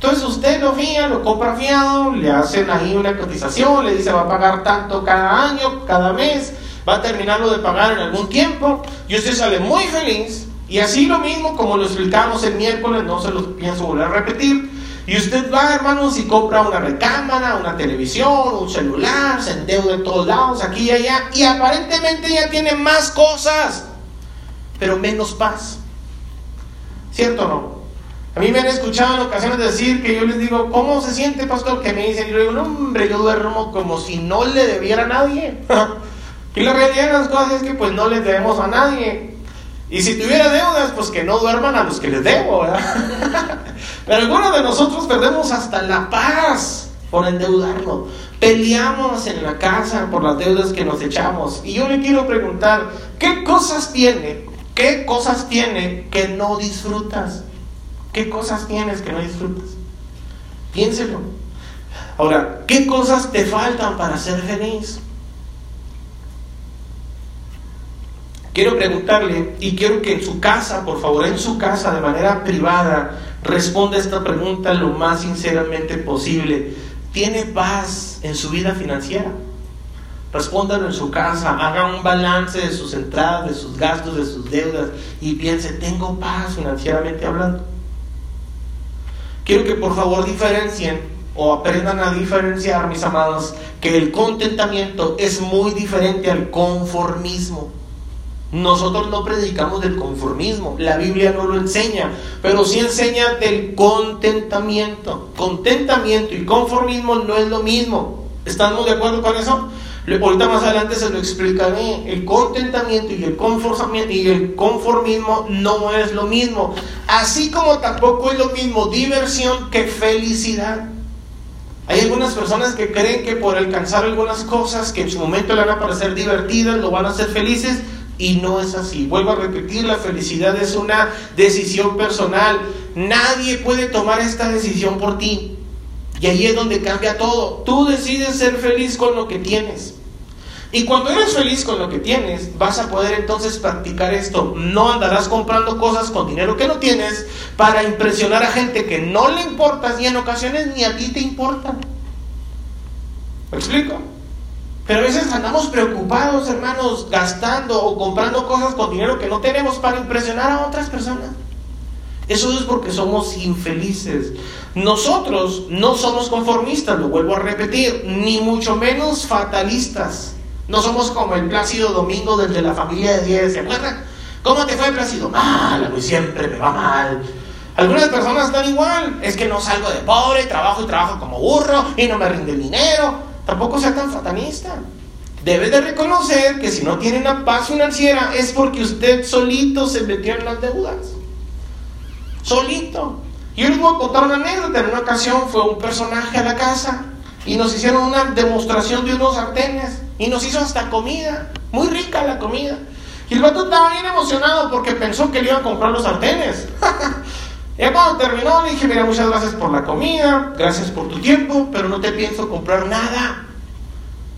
Entonces usted lo fía, lo compra fiado, le hacen ahí una cotización, le dice va a pagar tanto cada año, cada mes, va a terminarlo de pagar en algún tiempo, y usted sale muy feliz. Y así lo mismo como lo explicamos el miércoles, no se lo pienso volver a repetir. Y usted va, hermanos, y compra una recámara, una televisión, un celular, se endeuda en todos lados, aquí y allá, y aparentemente ya tiene más cosas, pero menos paz. ¿Cierto o no? A mí me han escuchado en ocasiones decir que yo les digo, ¿cómo se siente, pastor? Que me dicen, y yo digo, no, hombre, yo duermo como si no le debiera a nadie. [LAUGHS] y la realidad de las cosas es que pues no les debemos a nadie. Y si tuviera deudas, pues que no duerman a los que les debo, ¿verdad? [LAUGHS] Pero algunos de nosotros perdemos hasta la paz por endeudarnos. Peleamos en la casa por las deudas que nos echamos. Y yo le quiero preguntar, ¿qué cosas tiene? ¿Qué cosas tiene que no disfrutas? ¿Qué cosas tienes que no disfrutas? Piénselo. Ahora, ¿qué cosas te faltan para ser feliz? Quiero preguntarle y quiero que en su casa, por favor, en su casa, de manera privada, responda esta pregunta lo más sinceramente posible. ¿Tiene paz en su vida financiera? Respóndalo en su casa, haga un balance de sus entradas, de sus gastos, de sus deudas y piense, ¿tengo paz financieramente hablando? Quiero que por favor diferencien o aprendan a diferenciar, mis amados, que el contentamiento es muy diferente al conformismo. Nosotros no predicamos del conformismo, la Biblia no lo enseña, pero sí enseña del contentamiento. Contentamiento y conformismo no es lo mismo. ¿Estamos de acuerdo con eso? Ahorita más adelante se lo explicaré. El contentamiento y el conformismo, y el conformismo no es lo mismo. Así como tampoco es lo mismo diversión que felicidad. Hay algunas personas que creen que por alcanzar algunas cosas que en su momento le van a parecer divertidas, lo van a hacer felices, y no es así. Vuelvo a repetir, la felicidad es una decisión personal. Nadie puede tomar esta decisión por ti. Y ahí es donde cambia todo. Tú decides ser feliz con lo que tienes. Y cuando eres feliz con lo que tienes, vas a poder entonces practicar esto. No andarás comprando cosas con dinero que no tienes para impresionar a gente que no le importas y en ocasiones ni a ti te importa. ¿Me explico? Pero a veces andamos preocupados, hermanos, gastando o comprando cosas con dinero que no tenemos para impresionar a otras personas. Eso es porque somos infelices. Nosotros no somos conformistas, lo vuelvo a repetir, ni mucho menos fatalistas. No somos como el Plácido Domingo del de la familia de 10, ¿se acuerdan? ¿Cómo te fue Plácido? Mal, a siempre me va mal. Algunas personas están igual, es que no salgo de pobre, trabajo y trabajo como burro y no me rinde el dinero. Tampoco sea tan fatalista. Debe de reconocer que si no tiene una paz financiera es porque usted solito se metió en las deudas. Solito. Yo les voy a contar una anécdota. En una ocasión fue un personaje a la casa y nos hicieron una demostración de unos sartenes y nos hizo hasta comida, muy rica la comida. Y el vato estaba bien emocionado porque pensó que le iba a comprar los sartenes. [LAUGHS] y cuando terminó le dije, mira, muchas gracias por la comida, gracias por tu tiempo, pero no te pienso comprar nada.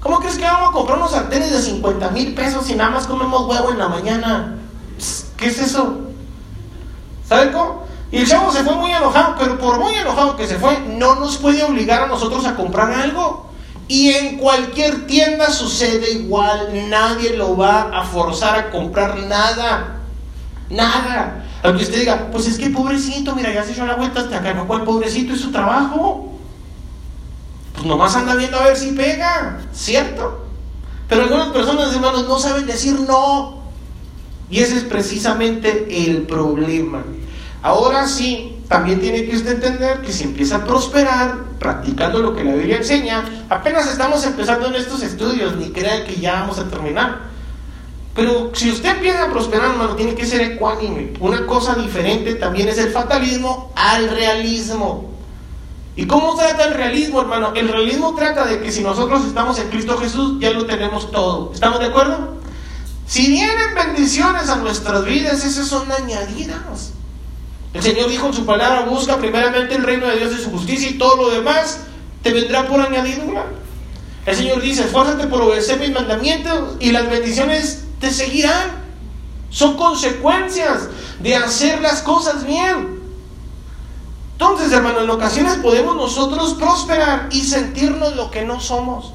¿Cómo crees que vamos a comprar unos sartenes de 50 mil pesos y nada más comemos huevo en la mañana? ¿Qué es eso? ¿Sabe cómo? Y el chavo se fue muy enojado, pero por muy enojado que se fue, no nos puede obligar a nosotros a comprar algo. Y en cualquier tienda sucede igual, nadie lo va a forzar a comprar nada. Nada. Aunque usted diga, pues es que pobrecito, mira, ya se echó la vuelta hasta acá, no, ¿cuál pobrecito es su trabajo? Pues nomás anda viendo a ver si pega, ¿cierto? Pero algunas personas, hermanos, no saben decir no. Y ese es precisamente el problema. Ahora sí, también tiene que usted entender que si empieza a prosperar practicando lo que la Biblia enseña, apenas estamos empezando en estos estudios, ni crean que ya vamos a terminar. Pero si usted empieza a prosperar, hermano, tiene que ser ecuánime. Una cosa diferente también es el fatalismo al realismo. ¿Y cómo trata el realismo, hermano? El realismo trata de que si nosotros estamos en Cristo Jesús, ya lo tenemos todo. ¿Estamos de acuerdo? Si vienen bendiciones a nuestras vidas, esas son añadidas. El Señor dijo en su palabra, busca primeramente el reino de Dios y su justicia y todo lo demás te vendrá por añadidura. El Señor dice, esfuérzate por obedecer mis mandamientos y las bendiciones te seguirán. Son consecuencias de hacer las cosas bien. Entonces, hermano, en ocasiones podemos nosotros prosperar y sentirnos lo que no somos.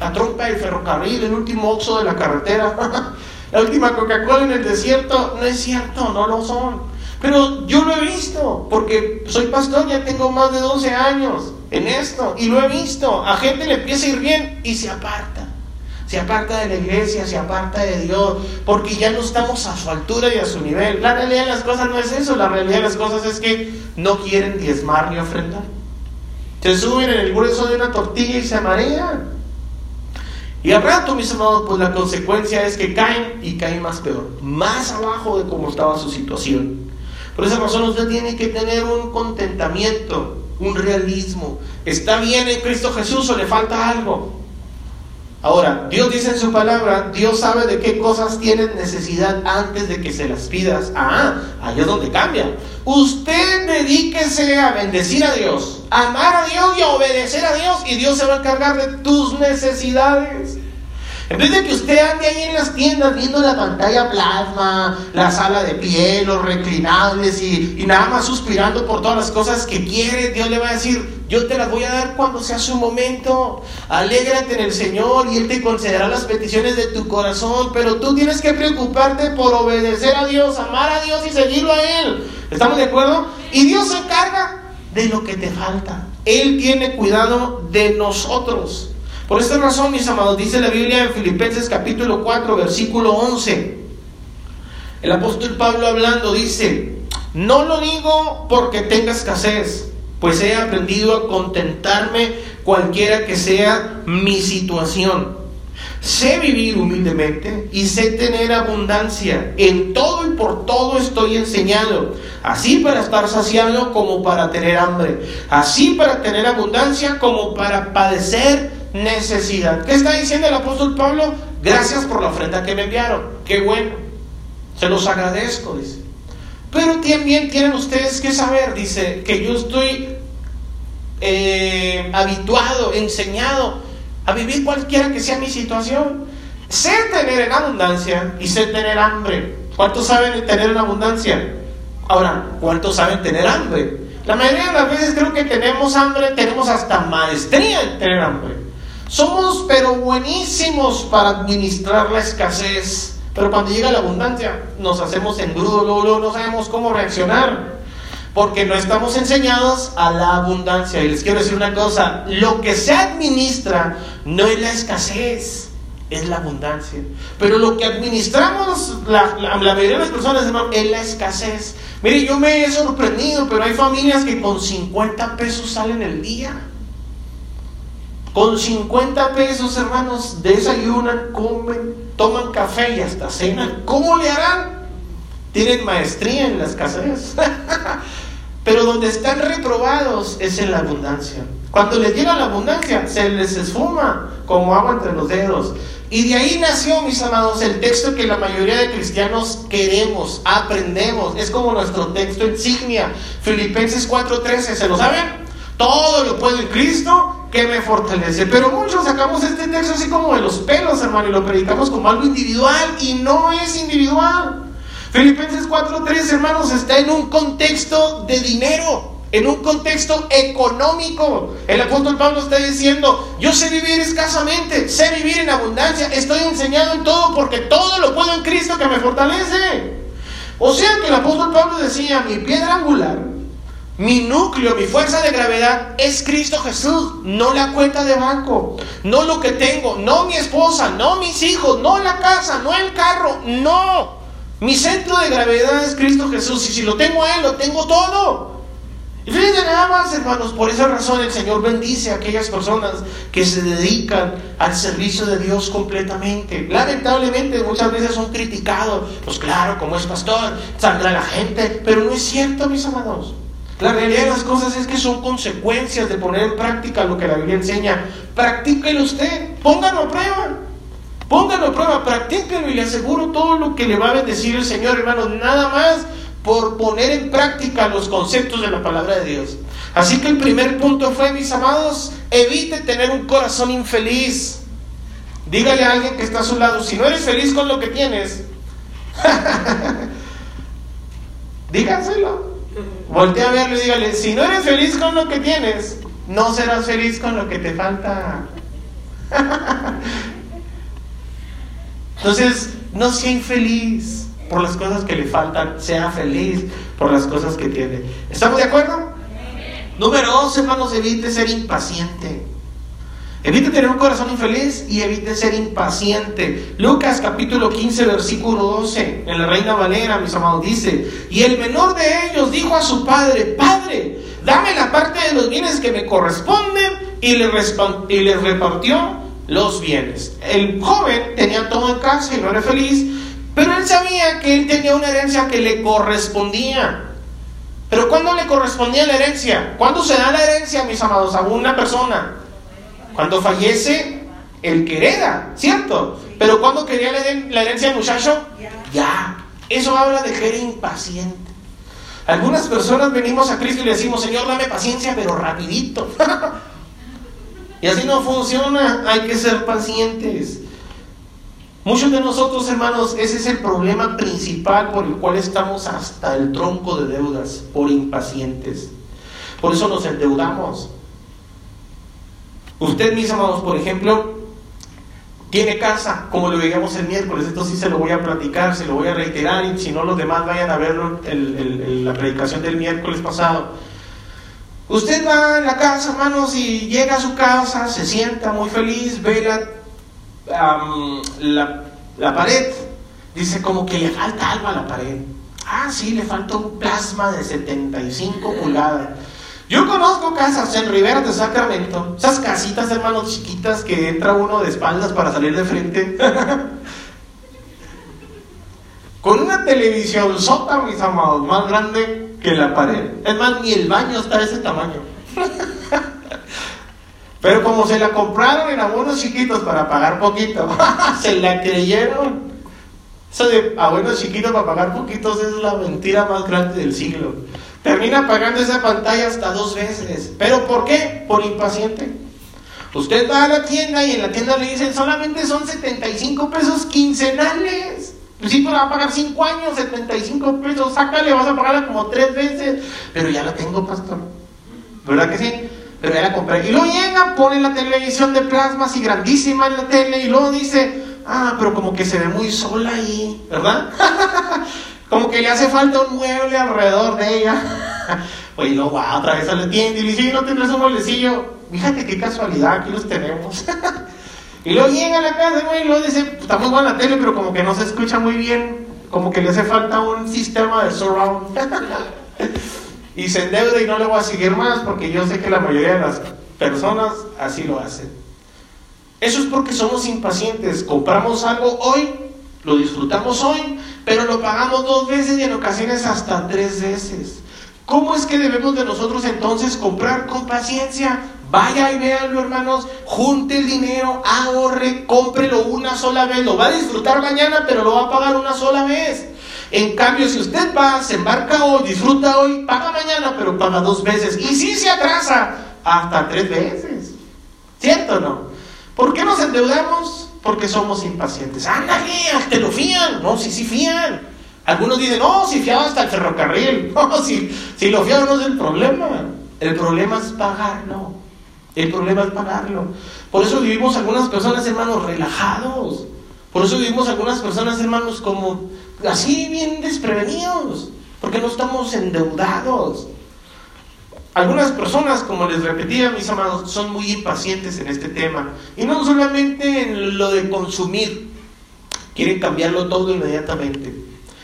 La trompa del ferrocarril, el último oxo de la carretera, [LAUGHS] la última Coca-Cola en el desierto, no es cierto, no lo son. Pero yo lo he visto, porque soy pastor, ya tengo más de 12 años en esto, y lo he visto. A gente le empieza a ir bien y se aparta. Se aparta de la iglesia, se aparta de Dios, porque ya no estamos a su altura y a su nivel. La realidad de las cosas no es eso, la realidad de las cosas es que no quieren diezmar ni ofrendar. Se suben en el grueso de una tortilla y se marean. Y al rato, mis amados, pues la consecuencia es que caen y caen más peor, más abajo de cómo estaba su situación. Por esa razón usted tiene que tener un contentamiento, un realismo. ¿Está bien en Cristo Jesús o le falta algo? Ahora, Dios dice en su palabra, Dios sabe de qué cosas tienes necesidad antes de que se las pidas. Ah, ahí es donde cambia. Usted dedíquese a bendecir a Dios, amar a Dios y a obedecer a Dios y Dios se va a encargar de tus necesidades. En vez de que usted ande ahí en las tiendas viendo la pantalla plasma, la sala de pie, los reclinables y, nada más suspirando por todas las cosas que quiere, Dios le va a decir, yo te las voy a dar cuando sea su momento. Alégrate en el Señor y Él te concederá las peticiones de tu corazón. Pero tú tienes que preocuparte por obedecer a Dios, amar a Dios y seguirlo a Él. ¿Estamos de acuerdo? Y Dios se encarga de lo que te falta. Él tiene cuidado de nosotros. Por esta razón, mis amados, dice la Biblia en Filipenses capítulo 4, versículo 11. El apóstol Pablo hablando dice, no lo digo porque tenga escasez, pues he aprendido a contentarme cualquiera que sea mi situación. Sé vivir humildemente y sé tener abundancia. En todo y por todo estoy enseñado. Así para estar saciado como para tener hambre. Así para tener abundancia como para padecer necesidad. ¿Qué está diciendo el apóstol Pablo? Gracias por la ofrenda que me enviaron. Qué bueno. Se los agradezco, dice. Pero también tienen ustedes que saber, dice, que yo estoy eh, habituado, enseñado a vivir cualquiera que sea mi situación. Sé tener en abundancia y sé tener hambre. ¿Cuántos saben tener en abundancia? Ahora, ¿cuántos saben tener hambre? La mayoría de las veces creo que tenemos hambre, tenemos hasta maestría en tener hambre. Somos pero buenísimos para administrar la escasez, pero cuando llega la abundancia nos hacemos engrudo, luego, luego no sabemos cómo reaccionar, porque no estamos enseñados a la abundancia. Y les quiero decir una cosa, lo que se administra no es la escasez, es la abundancia. Pero lo que administramos, la, mayoría de las personas, es la escasez. Mire, yo me he sorprendido, pero hay familias que con 50 pesos salen el día. Con 50 pesos, hermanos, desayunan, comen, toman café y hasta cenan. ¿Cómo le harán? Tienen maestría en las casas. [LAUGHS] Pero donde están reprobados es en la abundancia. Cuando les llega la abundancia, se les esfuma como agua entre los dedos. Y de ahí nació, mis amados, el texto que la mayoría de cristianos queremos, aprendemos. Es como nuestro texto insignia, Filipenses 4:13. ¿Se lo saben? Todo lo puedo en Cristo que me fortalece. Pero muchos sacamos este texto así como de los pelos, hermano, y lo predicamos como algo individual y no es individual. Filipenses 4:3, hermanos, está en un contexto de dinero en un contexto económico. El apóstol Pablo está diciendo, yo sé vivir escasamente, sé vivir en abundancia, estoy enseñado en todo porque todo lo puedo en Cristo que me fortalece. O sea que el apóstol Pablo decía, mi piedra angular, mi núcleo, mi fuerza de gravedad es Cristo Jesús, no la cuenta de banco, no lo que tengo, no mi esposa, no mis hijos, no la casa, no el carro, no. Mi centro de gravedad es Cristo Jesús y si lo tengo a Él, lo tengo todo. Y fíjense nada más, hermanos, por esa razón el Señor bendice a aquellas personas que se dedican al servicio de Dios completamente. Lamentablemente muchas veces son criticados. Pues claro, como es pastor, saldrá la gente. Pero no es cierto, mis amados. La realidad de las cosas es que son consecuencias de poner en práctica lo que la Biblia enseña. Practíquelo usted, póngalo a prueba. Póngalo a prueba, practíquelo y le aseguro todo lo que le va a bendecir el Señor, hermanos. Nada más por poner en práctica los conceptos de la palabra de Dios. Así que el primer punto fue, mis amados, evite tener un corazón infeliz. Dígale a alguien que está a su lado, si no eres feliz con lo que tienes, [LAUGHS] díganselo. Voltea a verlo y dígale, si no eres feliz con lo que tienes, no serás feliz con lo que te falta. [LAUGHS] Entonces, no sea infeliz por las cosas que le faltan, sea feliz por las cosas que tiene. ¿Estamos de acuerdo? Número dos, hermanos, evite ser impaciente. Evite tener un corazón infeliz y evite ser impaciente. Lucas capítulo 15, versículo 12, en la Reina Valera, mis amados, dice, y el menor de ellos dijo a su padre, Padre, dame la parte de los bienes que me corresponden, y le, y le repartió los bienes. El joven tenía todo en casa y no era feliz, pero él sabía que él tenía una herencia que le correspondía. Pero ¿cuándo le correspondía la herencia? ¿Cuándo se da la herencia, mis amados, a una persona? Cuando fallece el que hereda, ¿cierto? Pero ¿cuándo quería la herencia el muchacho? Ya. Eso habla de que era impaciente. Algunas personas venimos a Cristo y le decimos, Señor, dame paciencia, pero rapidito. [LAUGHS] y así no funciona, hay que ser pacientes. Muchos de nosotros, hermanos, ese es el problema principal por el cual estamos hasta el tronco de deudas, por impacientes. Por eso nos endeudamos. Usted, mis amados, por ejemplo, tiene casa, como lo digamos el miércoles, esto sí se lo voy a platicar, se lo voy a reiterar, y si no los demás vayan a en la predicación del miércoles pasado. Usted va a la casa, hermanos, y llega a su casa, se sienta muy feliz, ve la la, la, pared, dice como que le falta algo a la pared. Ah, sí, le falta un plasma de 75 pulgadas. Yo conozco casas en Rivera de Sacramento, esas casitas, hermanos, chiquitas que entra uno de espaldas para salir de frente. [LAUGHS] Con una televisión sota, mis amados, más grande que la pared. Es más, ni el baño está de ese tamaño. [LAUGHS] Pero como se la compraron en abonos chiquitos para pagar poquito, [LAUGHS] se la creyeron. Eso de abonos chiquitos para pagar poquitos es la mentira más grande del siglo. Termina pagando esa pantalla hasta dos veces. ¿Pero por qué? Por impaciente. Usted va a la tienda y en la tienda le dicen solamente son 75 pesos quincenales. Pues sí, pero va a pagar 5 años, 75 pesos. Sácale, vas a pagarla como 3 veces. Pero ya la tengo, pastor. ¿Verdad que sí? pero ya la compré. Y luego llega, pone la televisión de plasma así grandísima en la tele y luego dice, ah, pero como que se ve muy sola ahí, ¿verdad? [LAUGHS] como que le hace falta un mueble alrededor de ella. Oye, luego va otra vez a la tienda y le dice, ¿no tendrás un mueblecillo? Fíjate qué casualidad, aquí los tenemos. [LAUGHS] y luego llega a la casa y luego dice, está muy buena la tele, pero como que no se escucha muy bien, como que le hace falta un sistema de surround [LAUGHS] y se endeuda y no le voy a seguir más porque yo sé que la mayoría de las personas así lo hacen. Eso es porque somos impacientes. Compramos algo hoy, lo disfrutamos hoy, pero lo pagamos dos veces y en ocasiones hasta tres veces. ¿Cómo es que debemos de nosotros entonces comprar con paciencia? Vaya y véanlo, hermanos. Junte el dinero, ahorre, cómprelo una sola vez. Lo va a disfrutar mañana, pero lo va a pagar una sola vez. En cambio, si usted va, se embarca hoy, disfruta hoy, paga mañana, pero paga dos veces. Y si se atrasa, hasta tres veces. ¿Cierto o no? ¿Por qué nos endeudamos? Porque somos impacientes. Ándale, te lo fían. No, sí, sí fían. Algunos dicen, no, si fiaba hasta el ferrocarril. [LAUGHS] No, si, si lo fiaba no es el problema. El problema es pagarlo. El problema es pagarlo. Por eso vivimos algunas personas, hermanos, relajados. Por eso vivimos algunas personas, hermanos, como así bien desprevenidos. Porque no estamos endeudados. Algunas personas, como les repetía, mis amados, son muy impacientes en este tema. Y no solamente en lo de consumir. Quieren cambiarlo todo inmediatamente.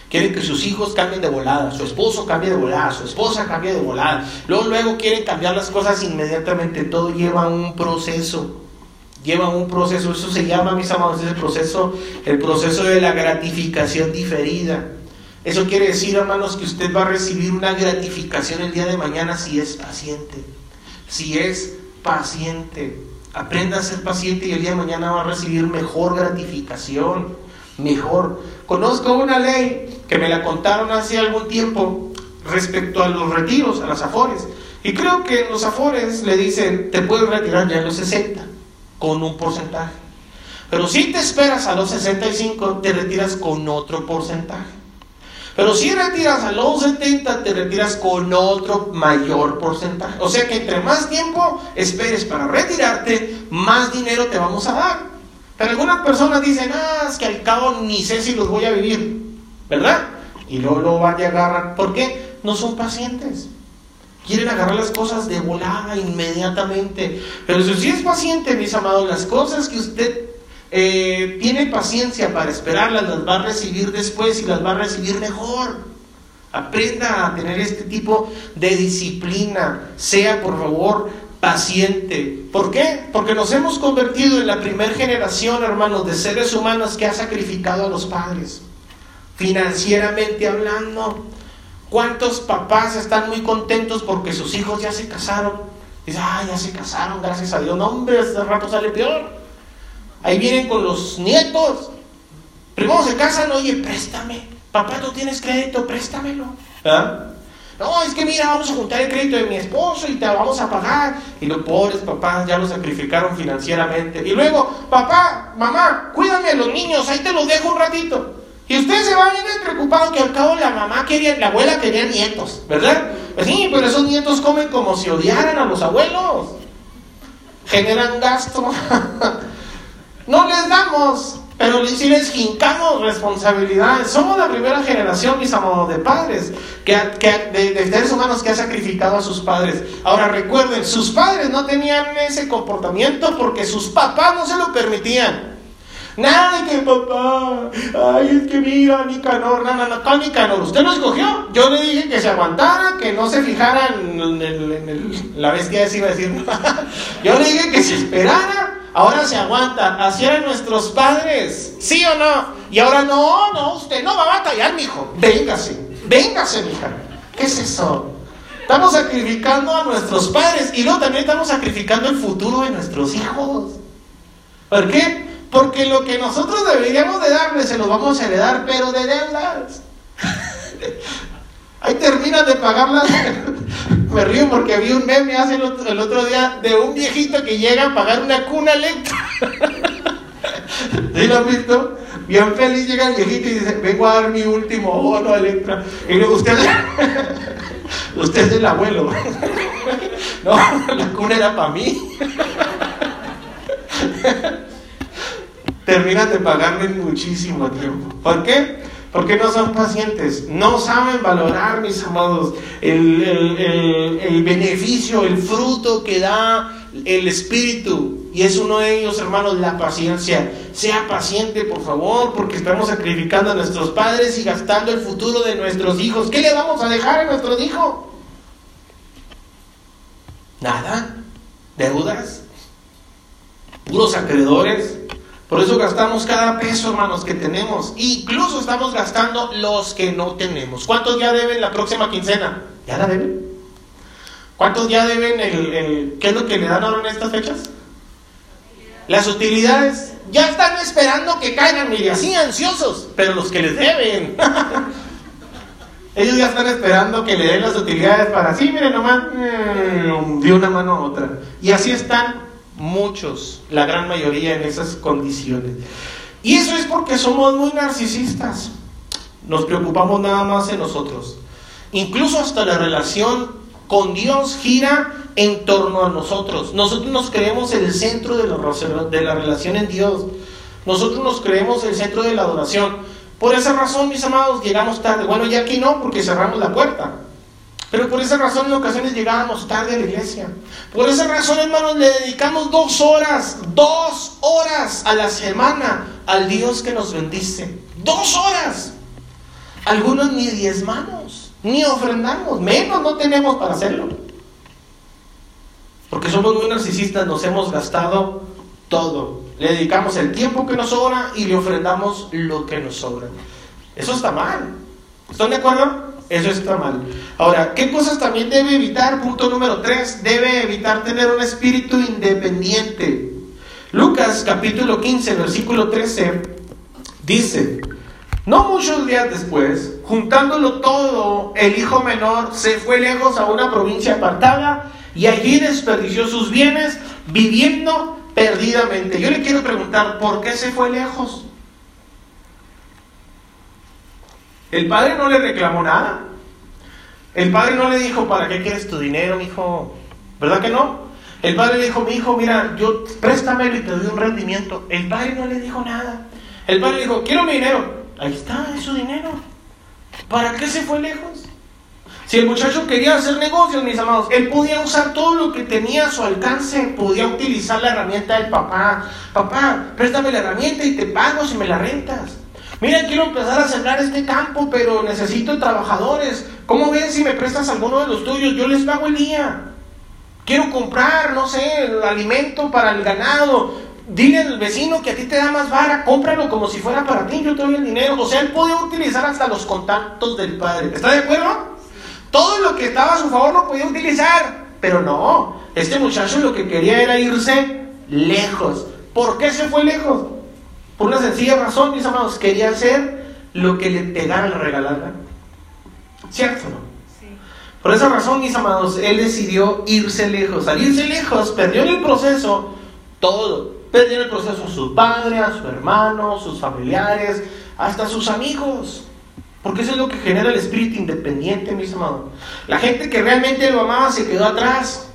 Quieren que sus hijos cambien de volada, su esposo cambie de volada, su esposa cambie de volada. Luego, luego quieren cambiar las cosas inmediatamente. Todo lleva un proceso. Lleva un proceso. Eso se llama, mis amados, ese proceso, el proceso de la gratificación diferida. Eso quiere decir, hermanos, que usted va a recibir una gratificación el día de mañana si es paciente. Si es paciente. Aprenda a ser paciente y el día de mañana va a recibir mejor gratificación. Mejor. Conozco una ley que me la contaron hace algún tiempo respecto a los retiros, a las afores. Y creo que los afores le dicen, te puedes retirar ya a los 60, con un porcentaje. Pero si te esperas a los 65, te retiras con otro porcentaje. Pero si retiras a los 70, te retiras con otro mayor porcentaje. O sea que entre más tiempo esperes para retirarte, más dinero te vamos a dar. Pero algunas personas dicen, ah, es que al cabo ni sé si los voy a vivir. ¿verdad? Y luego lo van a agarrar. ¿Por qué? No son pacientes. Quieren agarrar las cosas de volada inmediatamente. Pero si usted es paciente, mis amados, las cosas que usted eh, tiene paciencia para esperarlas, las va a recibir después y las va a recibir mejor. Aprenda a tener este tipo de disciplina. Sea, por favor, paciente. ¿Por qué? Porque nos hemos convertido en la primera generación, hermanos, de seres humanos que ha sacrificado a los padres financieramente hablando. ¿Cuántos papás están muy contentos porque sus hijos ya se casaron? Dicen, ah, ya se casaron, gracias a Dios. No, hombre, este rato sale peor. Ahí vienen con los nietos. Primero se casan, oye, préstame. Papá, tú tienes crédito, préstamelo. ¿Ah? No, es que mira, vamos a juntar el crédito de mi esposo y te lo vamos a pagar. Y los pobres papás ya lo sacrificaron financieramente. Y luego, papá, mamá, cuídame a los niños, ahí te los dejo un ratito. Y usted se va bien preocupado que al cabo la mamá quería, la abuela quería nietos, ¿verdad? Pues sí, pero esos nietos comen como si odiaran a los abuelos. Generan gasto. [LAUGHS] no les damos, pero si les jincamos responsabilidades. Somos la primera generación, mis amados, de padres, que, de, de seres humanos que ha sacrificado a sus padres. Ahora recuerden, sus padres no tenían ese comportamiento porque sus papás no se lo permitían. Nada de que papá, ay, es que mira, Nicanor, no, no, no, ¿cuál Nicanor? ¿Usted lo escogió? Yo le dije que se aguantara, que no se fijara en, la bestia, así iba a decir. [LAUGHS] Yo le dije que se esperara, ahora se aguanta. Así eran nuestros padres, ¿sí o no? Y ahora no, no, usted no va a batallar, mijo. Véngase, véngase, mija. ¿Qué es eso? Estamos sacrificando a nuestros padres y luego también estamos sacrificando el futuro de nuestros hijos. ¿Por qué? Porque lo que nosotros deberíamos de darle se lo vamos a heredar, pero de deudas. [LAUGHS] Ahí terminas de pagarlas. Me río porque vi un meme hace el otro, día de un viejito que llega a pagar una cuna electra. ¿Sí lo has visto? Bien feliz llega el viejito y dice, vengo a dar mi último bono Electra. Y luego usted, [LAUGHS] usted es el abuelo. [LAUGHS] no, la cuna era para mí terminan de pagarme muchísimo tiempo. ¿Por qué? Porque no son pacientes, no saben valorar, mis amados, el, el, beneficio, el fruto que da el Espíritu. Y es uno de ellos, hermanos, la paciencia. Sea paciente, por favor, porque estamos sacrificando a nuestros padres y gastando el futuro de nuestros hijos. ¿Qué le vamos a dejar a nuestros hijos? Nada. ¿Deudas? ¿Puros acreedores? Por eso gastamos cada peso, hermanos, que tenemos. Incluso estamos gastando los que no tenemos. ¿Cuántos ya deben la próxima quincena? ¿Ya la deben? ¿Cuántos ya deben el, el, ¿Qué es lo que le dan ahora en estas fechas? Las utilidades. Ya están esperando que caigan, mire, así ansiosos, pero los que les deben. [LAUGHS] Ellos ya están esperando que le den las utilidades para así, miren nomás, mm, de una mano a otra. Y así están muchos, la gran mayoría en esas condiciones. Y eso es porque somos muy narcisistas. Nos preocupamos nada más en nosotros. Incluso hasta la relación con Dios gira en torno a nosotros. Nosotros nos creemos el centro de la, de la relación en Dios. Nosotros nos creemos el centro de la adoración. Por esa razón, mis amados, llegamos tarde. Bueno, ya aquí no, porque cerramos la puerta. Pero por esa razón en ocasiones llegábamos tarde a la iglesia. Por esa razón, hermanos, le dedicamos dos horas, dos horas a la semana al Dios que nos bendice. Dos horas. Algunos ni diezmamos, ni ofrendamos, menos no tenemos para hacerlo. Porque somos muy narcisistas, nos hemos gastado todo. Le dedicamos el tiempo que nos sobra y le ofrendamos lo que nos sobra. Eso está mal. ¿Están de acuerdo? Eso está mal. Ahora, ¿qué cosas también debe evitar? Punto número 3. Debe evitar tener un espíritu independiente. Lucas capítulo 15, versículo 13, dice, no muchos días después, juntándolo todo, el hijo menor se fue lejos a una provincia apartada y allí desperdició sus bienes viviendo perdidamente. Yo le quiero preguntar, ¿por qué se fue lejos? El padre no le reclamó nada. El padre no le dijo, ¿para qué quieres tu dinero, hijo? ¿Verdad que no? El padre le dijo, mi hijo, mira, yo préstamelo y te doy un rendimiento. El padre no le dijo nada. El padre dijo, quiero mi dinero. Ahí está, es su dinero. ¿Para qué se fue lejos? Si el muchacho quería hacer negocios, mis amados, él podía usar todo lo que tenía a su alcance, podía utilizar la herramienta del papá. Papá, préstame la herramienta y te pago si me la rentas. Mira, quiero empezar a sembrar este campo, pero necesito trabajadores. ¿Cómo ves si me prestas alguno de los tuyos? Yo les pago el día. Quiero comprar, no sé, el alimento para el ganado. Dile al vecino que a ti te da más vara, cómpralo como si fuera para ti, yo te doy el dinero. O sea, él podía utilizar hasta los contactos del padre. ¿Está de acuerdo? Todo lo que estaba a su favor lo podía utilizar. Pero no, este muchacho lo que quería era irse lejos. ¿Por qué se fue lejos? Por una sencilla razón, mis amados, quería hacer lo que le pegara la regalada. ¿Cierto no? Por esa razón, mis amados, él decidió irse lejos. Al irse lejos, perdió en el proceso todo. Perdió en el proceso a su padre, a su hermano, sus familiares, hasta sus amigos. Porque eso es lo que genera el espíritu independiente, mis amados. La gente que realmente lo amaba se quedó atrás.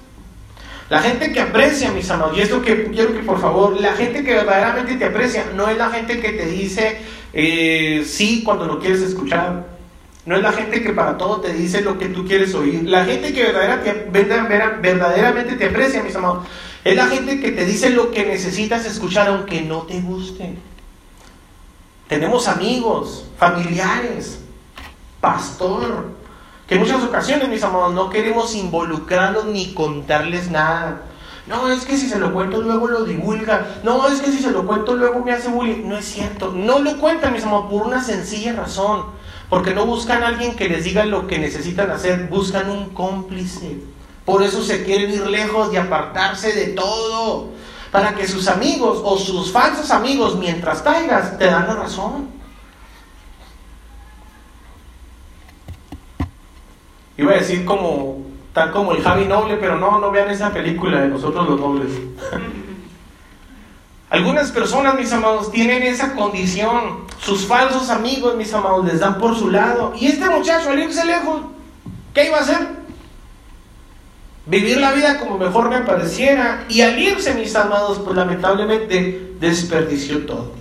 La gente que aprecia, mis amados, y esto que quiero que por favor, la gente que verdaderamente te aprecia, no es la gente que te dice eh, sí cuando lo quieres escuchar. No es la gente que para todo te dice lo que tú quieres oír. La gente que verdaderamente te aprecia, mis amados, es la gente que te dice lo que necesitas escuchar aunque no te guste. Tenemos amigos, familiares, pastor, que en muchas ocasiones, mis amados, no queremos involucrarnos ni contarles nada. No, es que si se lo cuento luego lo divulga. No, es que si se lo cuento luego me hace bullying. No es cierto. No lo cuentan, mis amados, por una sencilla razón. Porque no buscan a alguien que les diga lo que necesitan hacer. Buscan un cómplice. Por eso se quieren ir lejos y apartarse de todo para que sus amigos o sus falsos amigos, mientras caigas, te dan la razón. Iba a decir como, tal como el Javi Noble, pero no, no vean esa película de nosotros los nobles. [LAUGHS] Algunas personas, mis amados, tienen esa condición. Sus falsos amigos, mis amados, les dan por su lado. Y este muchacho, al irse lejos, ¿qué iba a hacer? vivir la vida como mejor me pareciera y al irse, mis amados, pues lamentablemente desperdició todo.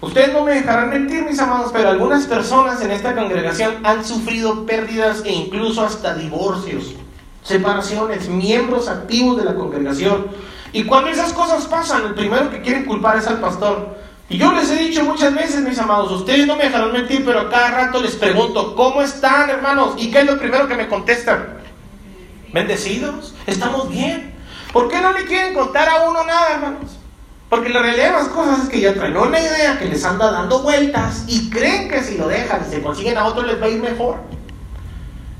Ustedes no me dejarán mentir, mis amados, pero algunas personas en esta congregación han sufrido pérdidas e incluso hasta divorcios, separaciones, miembros activos de la congregación. Y cuando esas cosas pasan, el primero que quieren culpar es al pastor. Y yo les he dicho muchas veces, mis amados, ustedes no me dejarán mentir, pero cada rato les pregunto, ¿cómo están, hermanos? ¿Y qué es lo primero que me contestan? bendecidos, estamos bien. ¿Por qué no le quieren contar a uno nada, hermanos? Porque la realidad de las cosas es que ya traen una idea que les anda dando vueltas y creen que si lo dejan y se consiguen a otro les va a ir mejor.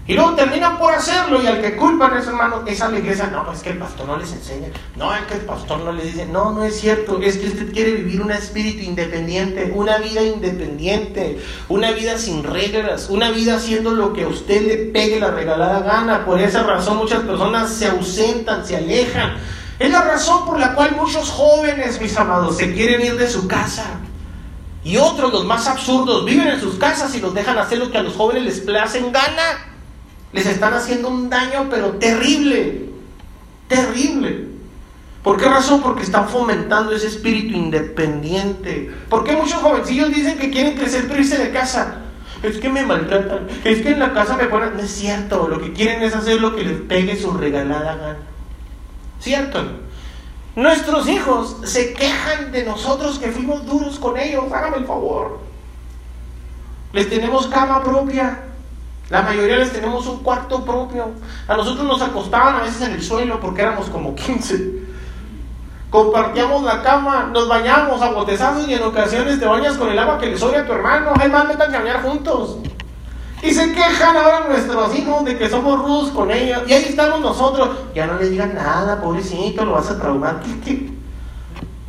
Y luego terminan por hacerlo y al que culpan es hermano, es a la iglesia, no, es que el pastor no les enseña, no, es que el pastor no les dice, no, no es cierto, es que usted quiere vivir un espíritu independiente, una vida independiente, una vida sin reglas, una vida haciendo lo que a usted le pegue la regalada gana. Por esa razón muchas personas se ausentan, se alejan. Es la razón por la cual muchos jóvenes, mis amados, se quieren ir de su casa. Y otros, los más absurdos, viven en sus casas y los dejan hacer lo que a los jóvenes les placen gana les están haciendo un daño, pero terrible, terrible. ¿Por qué razón? Porque están fomentando ese espíritu independiente. ¿Por qué muchos jovencillos dicen que quieren crecer pero irse de casa? Es que me maltratan, es que en la casa me ponen... No es cierto, lo que quieren es hacer lo que les pegue su regalada gana. ¿Cierto? Nuestros hijos se quejan de nosotros que fuimos duros con ellos, hágame el favor. Les tenemos cama propia, la mayoría les tenemos un cuarto propio. A nosotros nos acostaban a veces en el suelo porque éramos como 15. Compartíamos la cama, nos bañábamos a botezazos y en ocasiones te bañas con el agua que le sobra a tu hermano. Es más, metan bañar juntos. Y se quejan ahora nuestros hijos de que somos rudos con ellos. Y ahí estamos nosotros. Ya no les digan nada, pobrecito, lo vas a traumar.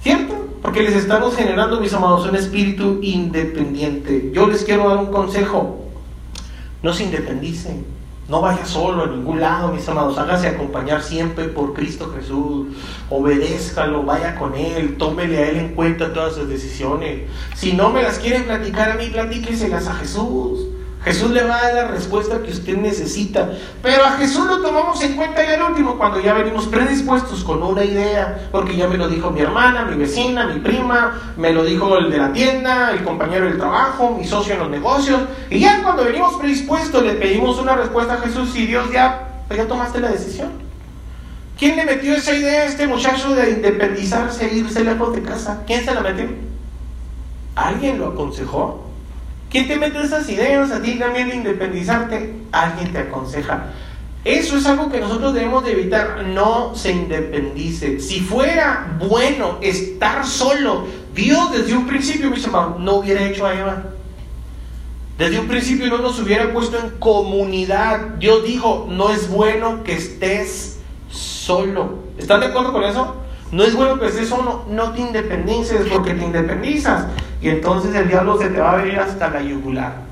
¿Cierto? Porque les estamos generando, mis amados, un espíritu independiente. Yo les quiero dar un consejo. No se independice. No vaya solo a ningún lado, mis amados. Hágase acompañar siempre por Cristo Jesús. Obedézcalo, vaya con Él. Tómele a Él en cuenta todas sus decisiones. Si no me las quieren platicar a mí, platíqueselas a Jesús. Jesús le va a dar la respuesta que usted necesita. Pero a Jesús lo tomamos en cuenta ya el último, cuando ya venimos predispuestos con una idea, porque ya me lo dijo mi hermana, mi vecina, mi prima, me lo dijo el de la tienda, el compañero del trabajo, mi socio en los negocios. Y ya cuando venimos predispuestos le pedimos una respuesta a Jesús y Dios ya, ya tomaste la decisión. ¿Quién le metió esa idea a este muchacho de independizarse e irse lejos de casa? ¿Quién se la metió? ¿Alguien lo aconsejó? ¿Quién te mete esas ideas a ti también de independizarte? Alguien te aconseja. Eso es algo que nosotros debemos de evitar. No se independice. Si fuera bueno estar solo, Dios desde un principio, mis hermanos, no hubiera hecho a Eva. Desde un principio no nos hubiera puesto en comunidad. Dios dijo, no es bueno que estés solo. ¿Están de acuerdo con eso? No es bueno que estés solo, no te independices porque te independizas y entonces el diablo se te va a venir hasta la yugular.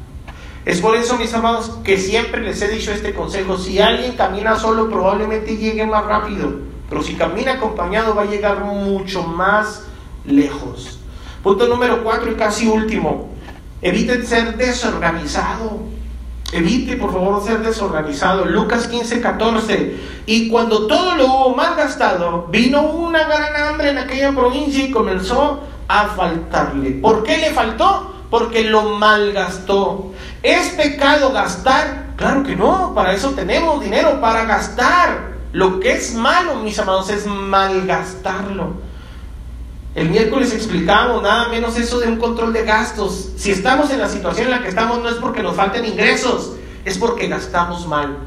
Es por eso, mis amados, que siempre les he dicho este consejo. Si alguien camina solo, probablemente llegue más rápido. Pero si camina acompañado, va a llegar mucho más lejos. Punto número cuatro y casi último. Evite ser desorganizado. Evite, por favor, ser desorganizado. Lucas 15, 14. Y cuando todo lo hubo malgastado, vino una gran hambre en aquella provincia y comenzó a faltarle. ¿Por qué le faltó? Porque lo malgastó. ¿Es pecado gastar? Claro que no, para eso tenemos dinero, para gastar. Lo que es malo, mis amados, es malgastarlo. El miércoles explicamos nada menos eso de un control de gastos. Si estamos en la situación en la que estamos, no es porque nos falten ingresos, es porque gastamos mal.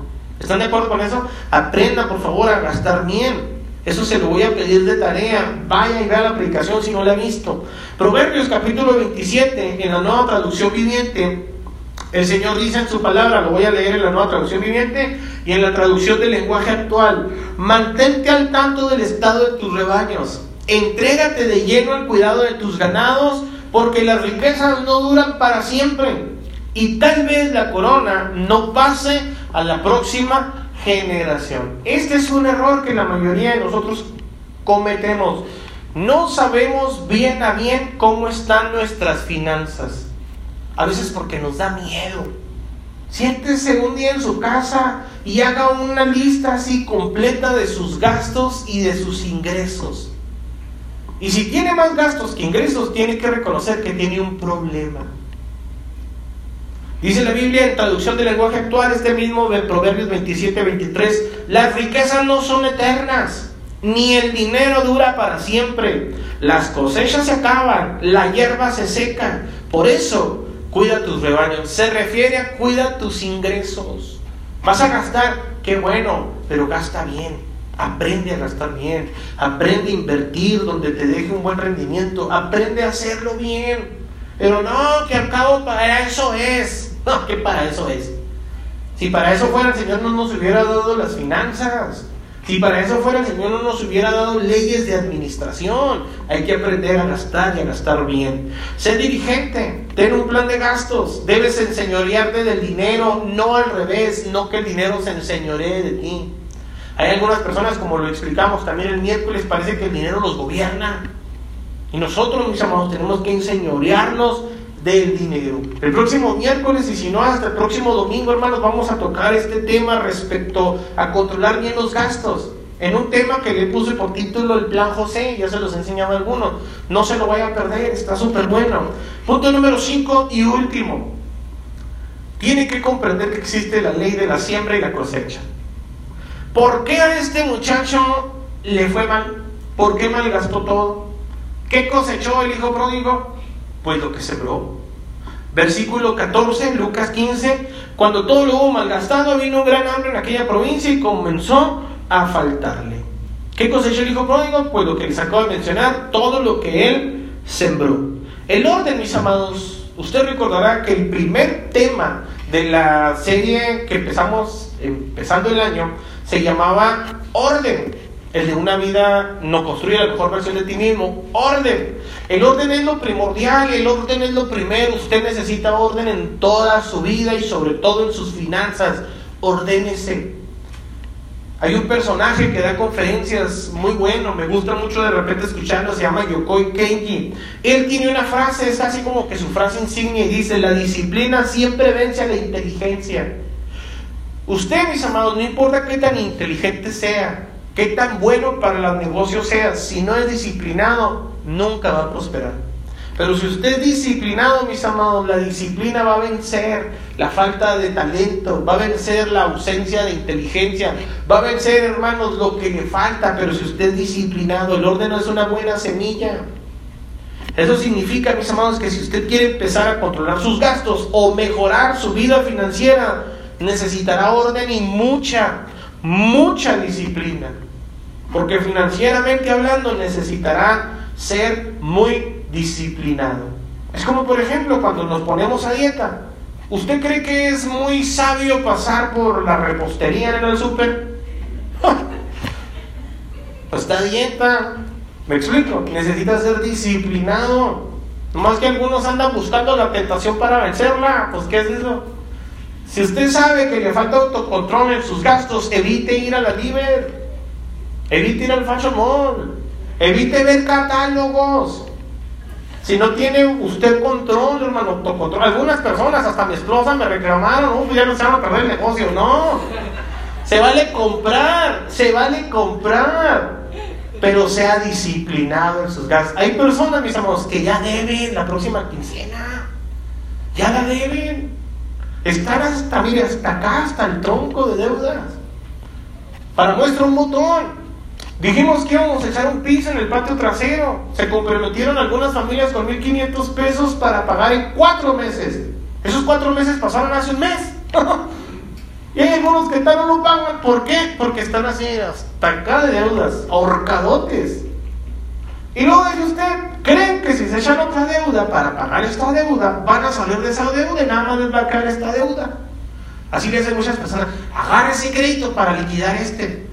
¿Están de acuerdo con eso? Aprenda, por favor, a gastar bien. Eso se lo voy a pedir de tarea. Vaya y vea la predicación si no la ha visto. Proverbios capítulo 27, en la nueva traducción viviente, el Señor dice en su palabra, lo voy a leer en la nueva traducción viviente y en la traducción del lenguaje actual, mantente al tanto del estado de tus rebaños, entrégate de lleno al cuidado de tus ganados, porque las riquezas no duran para siempre y tal vez la corona no pase a la próxima generación. Este es un error que la mayoría de nosotros cometemos. No sabemos bien a bien cómo están nuestras finanzas. A veces porque nos da miedo. Siéntese un día en su casa y haga una lista así completa de sus gastos y de sus ingresos. Y si tiene más gastos que ingresos, tiene que reconocer que tiene un problema. Dice la Biblia en traducción del lenguaje actual, este mismo de Proverbios 27, 23, las riquezas no son eternas, ni el dinero dura para siempre. Las cosechas se acaban, la hierba se seca. Por eso, cuida tus rebaños. Se refiere a cuida tus ingresos. Vas a gastar, qué bueno, pero gasta bien. Aprende a gastar bien. Aprende a invertir donde te deje un buen rendimiento. Aprende a hacerlo bien. Pero no, que al cabo para eso es. [LAUGHS] No, que para eso es. Si para eso fuera el Señor no nos hubiera dado las finanzas. Si para eso fuera el Señor no nos hubiera dado leyes de administración. Hay que aprender a gastar y a gastar bien. Sé dirigente, ten un plan de gastos. Debes enseñorearte del dinero, no al revés, no que el dinero se enseñoree de ti. Hay algunas personas, como lo explicamos también el miércoles, parece que el dinero los gobierna. Y nosotros, mis amados, tenemos que enseñorearnos del dinero. El próximo miércoles y si no hasta el próximo domingo, hermanos, vamos a tocar este tema respecto a controlar bien los gastos. En un tema que le puse por título el plan José, ya se los he enseñado a algunos. No se lo vaya a perder, está súper bueno. Punto número 5 y último. Tiene que comprender que existe la ley de la siembra y la cosecha. ¿Por qué a este muchacho le fue mal? ¿Por qué malgastó todo? ¿Qué cosechó el hijo pródigo? pues lo que sembró. Versículo 14, Lucas 15, cuando todo lo hubo malgastado, vino un gran hambre en aquella provincia y comenzó a faltarle. ¿Qué cosechó el hijo pródigo? Pues lo que les acabo de mencionar, todo lo que él sembró. El orden, mis amados, usted recordará que el primer tema de la serie que empezamos empezando el año se llamaba orden el de una vida no construye la mejor versión de ti mismo. Orden. El orden es lo primordial, el orden es lo primero. Usted necesita orden en toda su vida y sobre todo en sus finanzas. Ordénese. Hay un personaje que da conferencias muy bueno, me gusta mucho de repente escucharlo, se llama Yokoi Kenji. Él tiene una frase, es así como que su frase insignia y dice, la disciplina siempre vence a la inteligencia. Usted, mis amados, no importa qué tan inteligente sea, qué tan bueno para los negocios sea, si no es disciplinado, nunca va a prosperar. Pero si usted es disciplinado, mis amados, la disciplina va a vencer la falta de talento, va a vencer la ausencia de inteligencia, va a vencer, hermanos, lo que le falta. Pero si usted es disciplinado, el orden es una buena semilla. Eso significa, mis amados, que si usted quiere empezar a controlar sus gastos o mejorar su vida financiera, necesitará orden y mucha, mucha disciplina. Porque financieramente hablando necesitará ser muy disciplinado. Es como por ejemplo cuando nos ponemos a dieta. ¿Usted cree que es muy sabio pasar por la repostería en el súper? [LAUGHS] está dieta. ¿Me explico? Necesita ser disciplinado. Más que algunos andan buscando la tentación para vencerla. Pues ¿qué es eso? Si usted sabe que le falta autocontrol en sus gastos, evite ir a la libre. Evite ir al fashion mall. Evite ver catálogos. Si no tiene usted control, hermano, autocontrol. Algunas personas, hasta mi esposa, me reclamaron, ya no se van a perder el negocio. No. Se vale comprar, se vale comprar. Pero sea disciplinado en sus gastos. Hay personas, mis amigos, que ya deben la próxima quincena. Ya la deben. Están hasta, mire, hasta acá, hasta el tronco de deudas. Para muestra un botón. Dijimos que íbamos a echar un piso en el patio trasero. Se comprometieron algunas familias con 1.500 pesos para pagar en cuatro meses. Esos cuatro meses pasaron hace un mes. [LAUGHS] y hay algunos que tal no lo pagan. ¿Por qué? Porque están así hasta acá de deudas, ahorcadotes. Y luego dice usted, ¿creen que si se echan otra deuda para pagar esta deuda, van a salir de esa deuda y nada más les va a caer esta deuda? Así le dicen muchas personas, agarre ese crédito para liquidar este.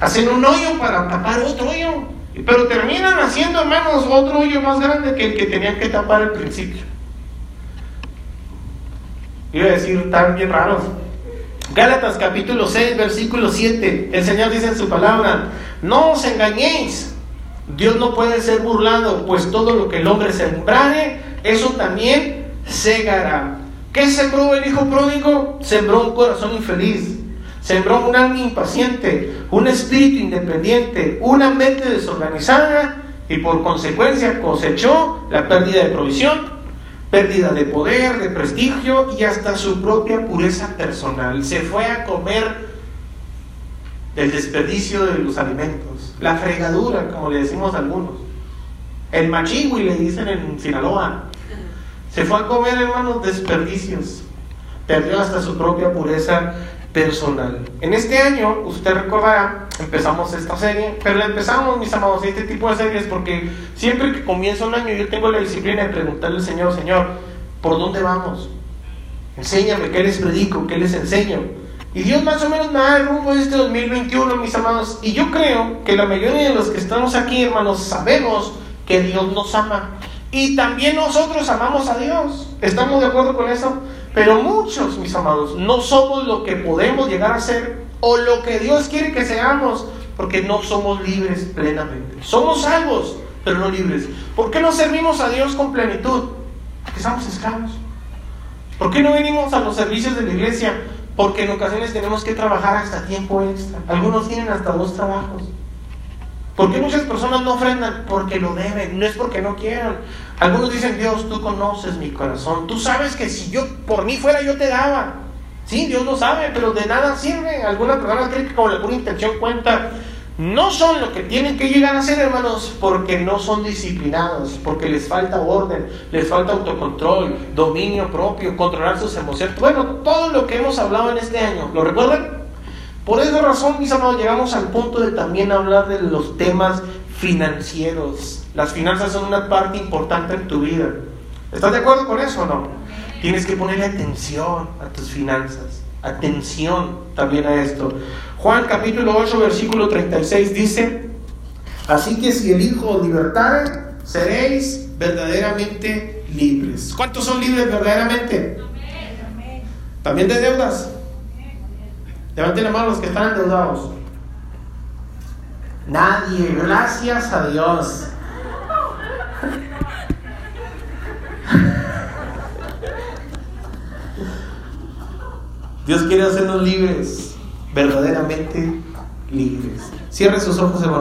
Hacen un hoyo para tapar otro hoyo. Pero terminan haciendo, hermanos, otro hoyo más grande que el que tenían que tapar al principio. Iba a decir tan bien raros. Gálatas capítulo 6, versículo 7. El Señor dice en su palabra, no os engañéis. Dios no puede ser burlado, pues todo lo que el hombre sembrare, eso también segará. ¿Qué sembró el hijo pródigo? Sembró un corazón infeliz. Sembró un alma impaciente, un espíritu independiente, una mente desorganizada y por consecuencia cosechó la pérdida de provisión, pérdida de poder, de prestigio y hasta su propia pureza personal. Se fue a comer el desperdicio de los alimentos, la fregadura, como le decimos algunos, el machigui le dicen en Sinaloa. Se fue a comer, hermanos, desperdicios. Perdió hasta su propia pureza personal. En este año, usted recordará, empezamos esta serie, pero la empezamos, mis amados, este tipo de series porque siempre que comienza un año yo tengo la disciplina de preguntarle al Señor, Señor, ¿por dónde vamos? Enséñame qué les predico, qué les enseño. Y Dios más o menos me da rumbo de este 2021, mis amados. Y yo creo que la mayoría de los que estamos aquí, hermanos, sabemos que Dios nos ama. Y también nosotros amamos a Dios. ¿Estamos de acuerdo con eso? Pero muchos, mis amados, no somos lo que podemos llegar a ser o lo que Dios quiere que seamos, porque no somos libres plenamente. Somos salvos, pero no libres. ¿Por qué no servimos a Dios con plenitud? Porque somos esclavos. ¿Por qué no venimos a los servicios de la iglesia? Porque en ocasiones tenemos que trabajar hasta tiempo extra. Algunos tienen hasta dos trabajos. ¿Por qué muchas personas no ofrendan? Porque lo deben, no es porque no quieran. Algunos dicen, Dios, tú conoces mi corazón. Tú sabes que si yo por mí fuera yo te daba. Sí, Dios lo sabe, pero de nada sirve. Algunas personas creen que con pura intención cuenta no son lo que tienen que llegar a ser, hermanos, porque no son disciplinados, porque les falta orden, les falta autocontrol, dominio propio, controlar sus emociones. Bueno, todo lo que hemos hablado en este año, ¿lo recuerdan? Por esa razón, mis amados, llegamos al punto de también hablar de los temas financieros. Las finanzas son una parte importante en tu vida. ¿Estás de acuerdo con eso o no? Tienes que ponerle atención a tus finanzas, atención también a esto. Juan capítulo 8, versículo 36 dice, así que si el Hijo os libertare, seréis verdaderamente libres. ¿Cuántos son libres verdaderamente? ¿También de deudas? Levanten la mano los que están endeudados. Nadie, gracias a Dios. [LAUGHS] Dios quiere hacernos libres verdaderamente libres. Cierre sus ojos, hermano.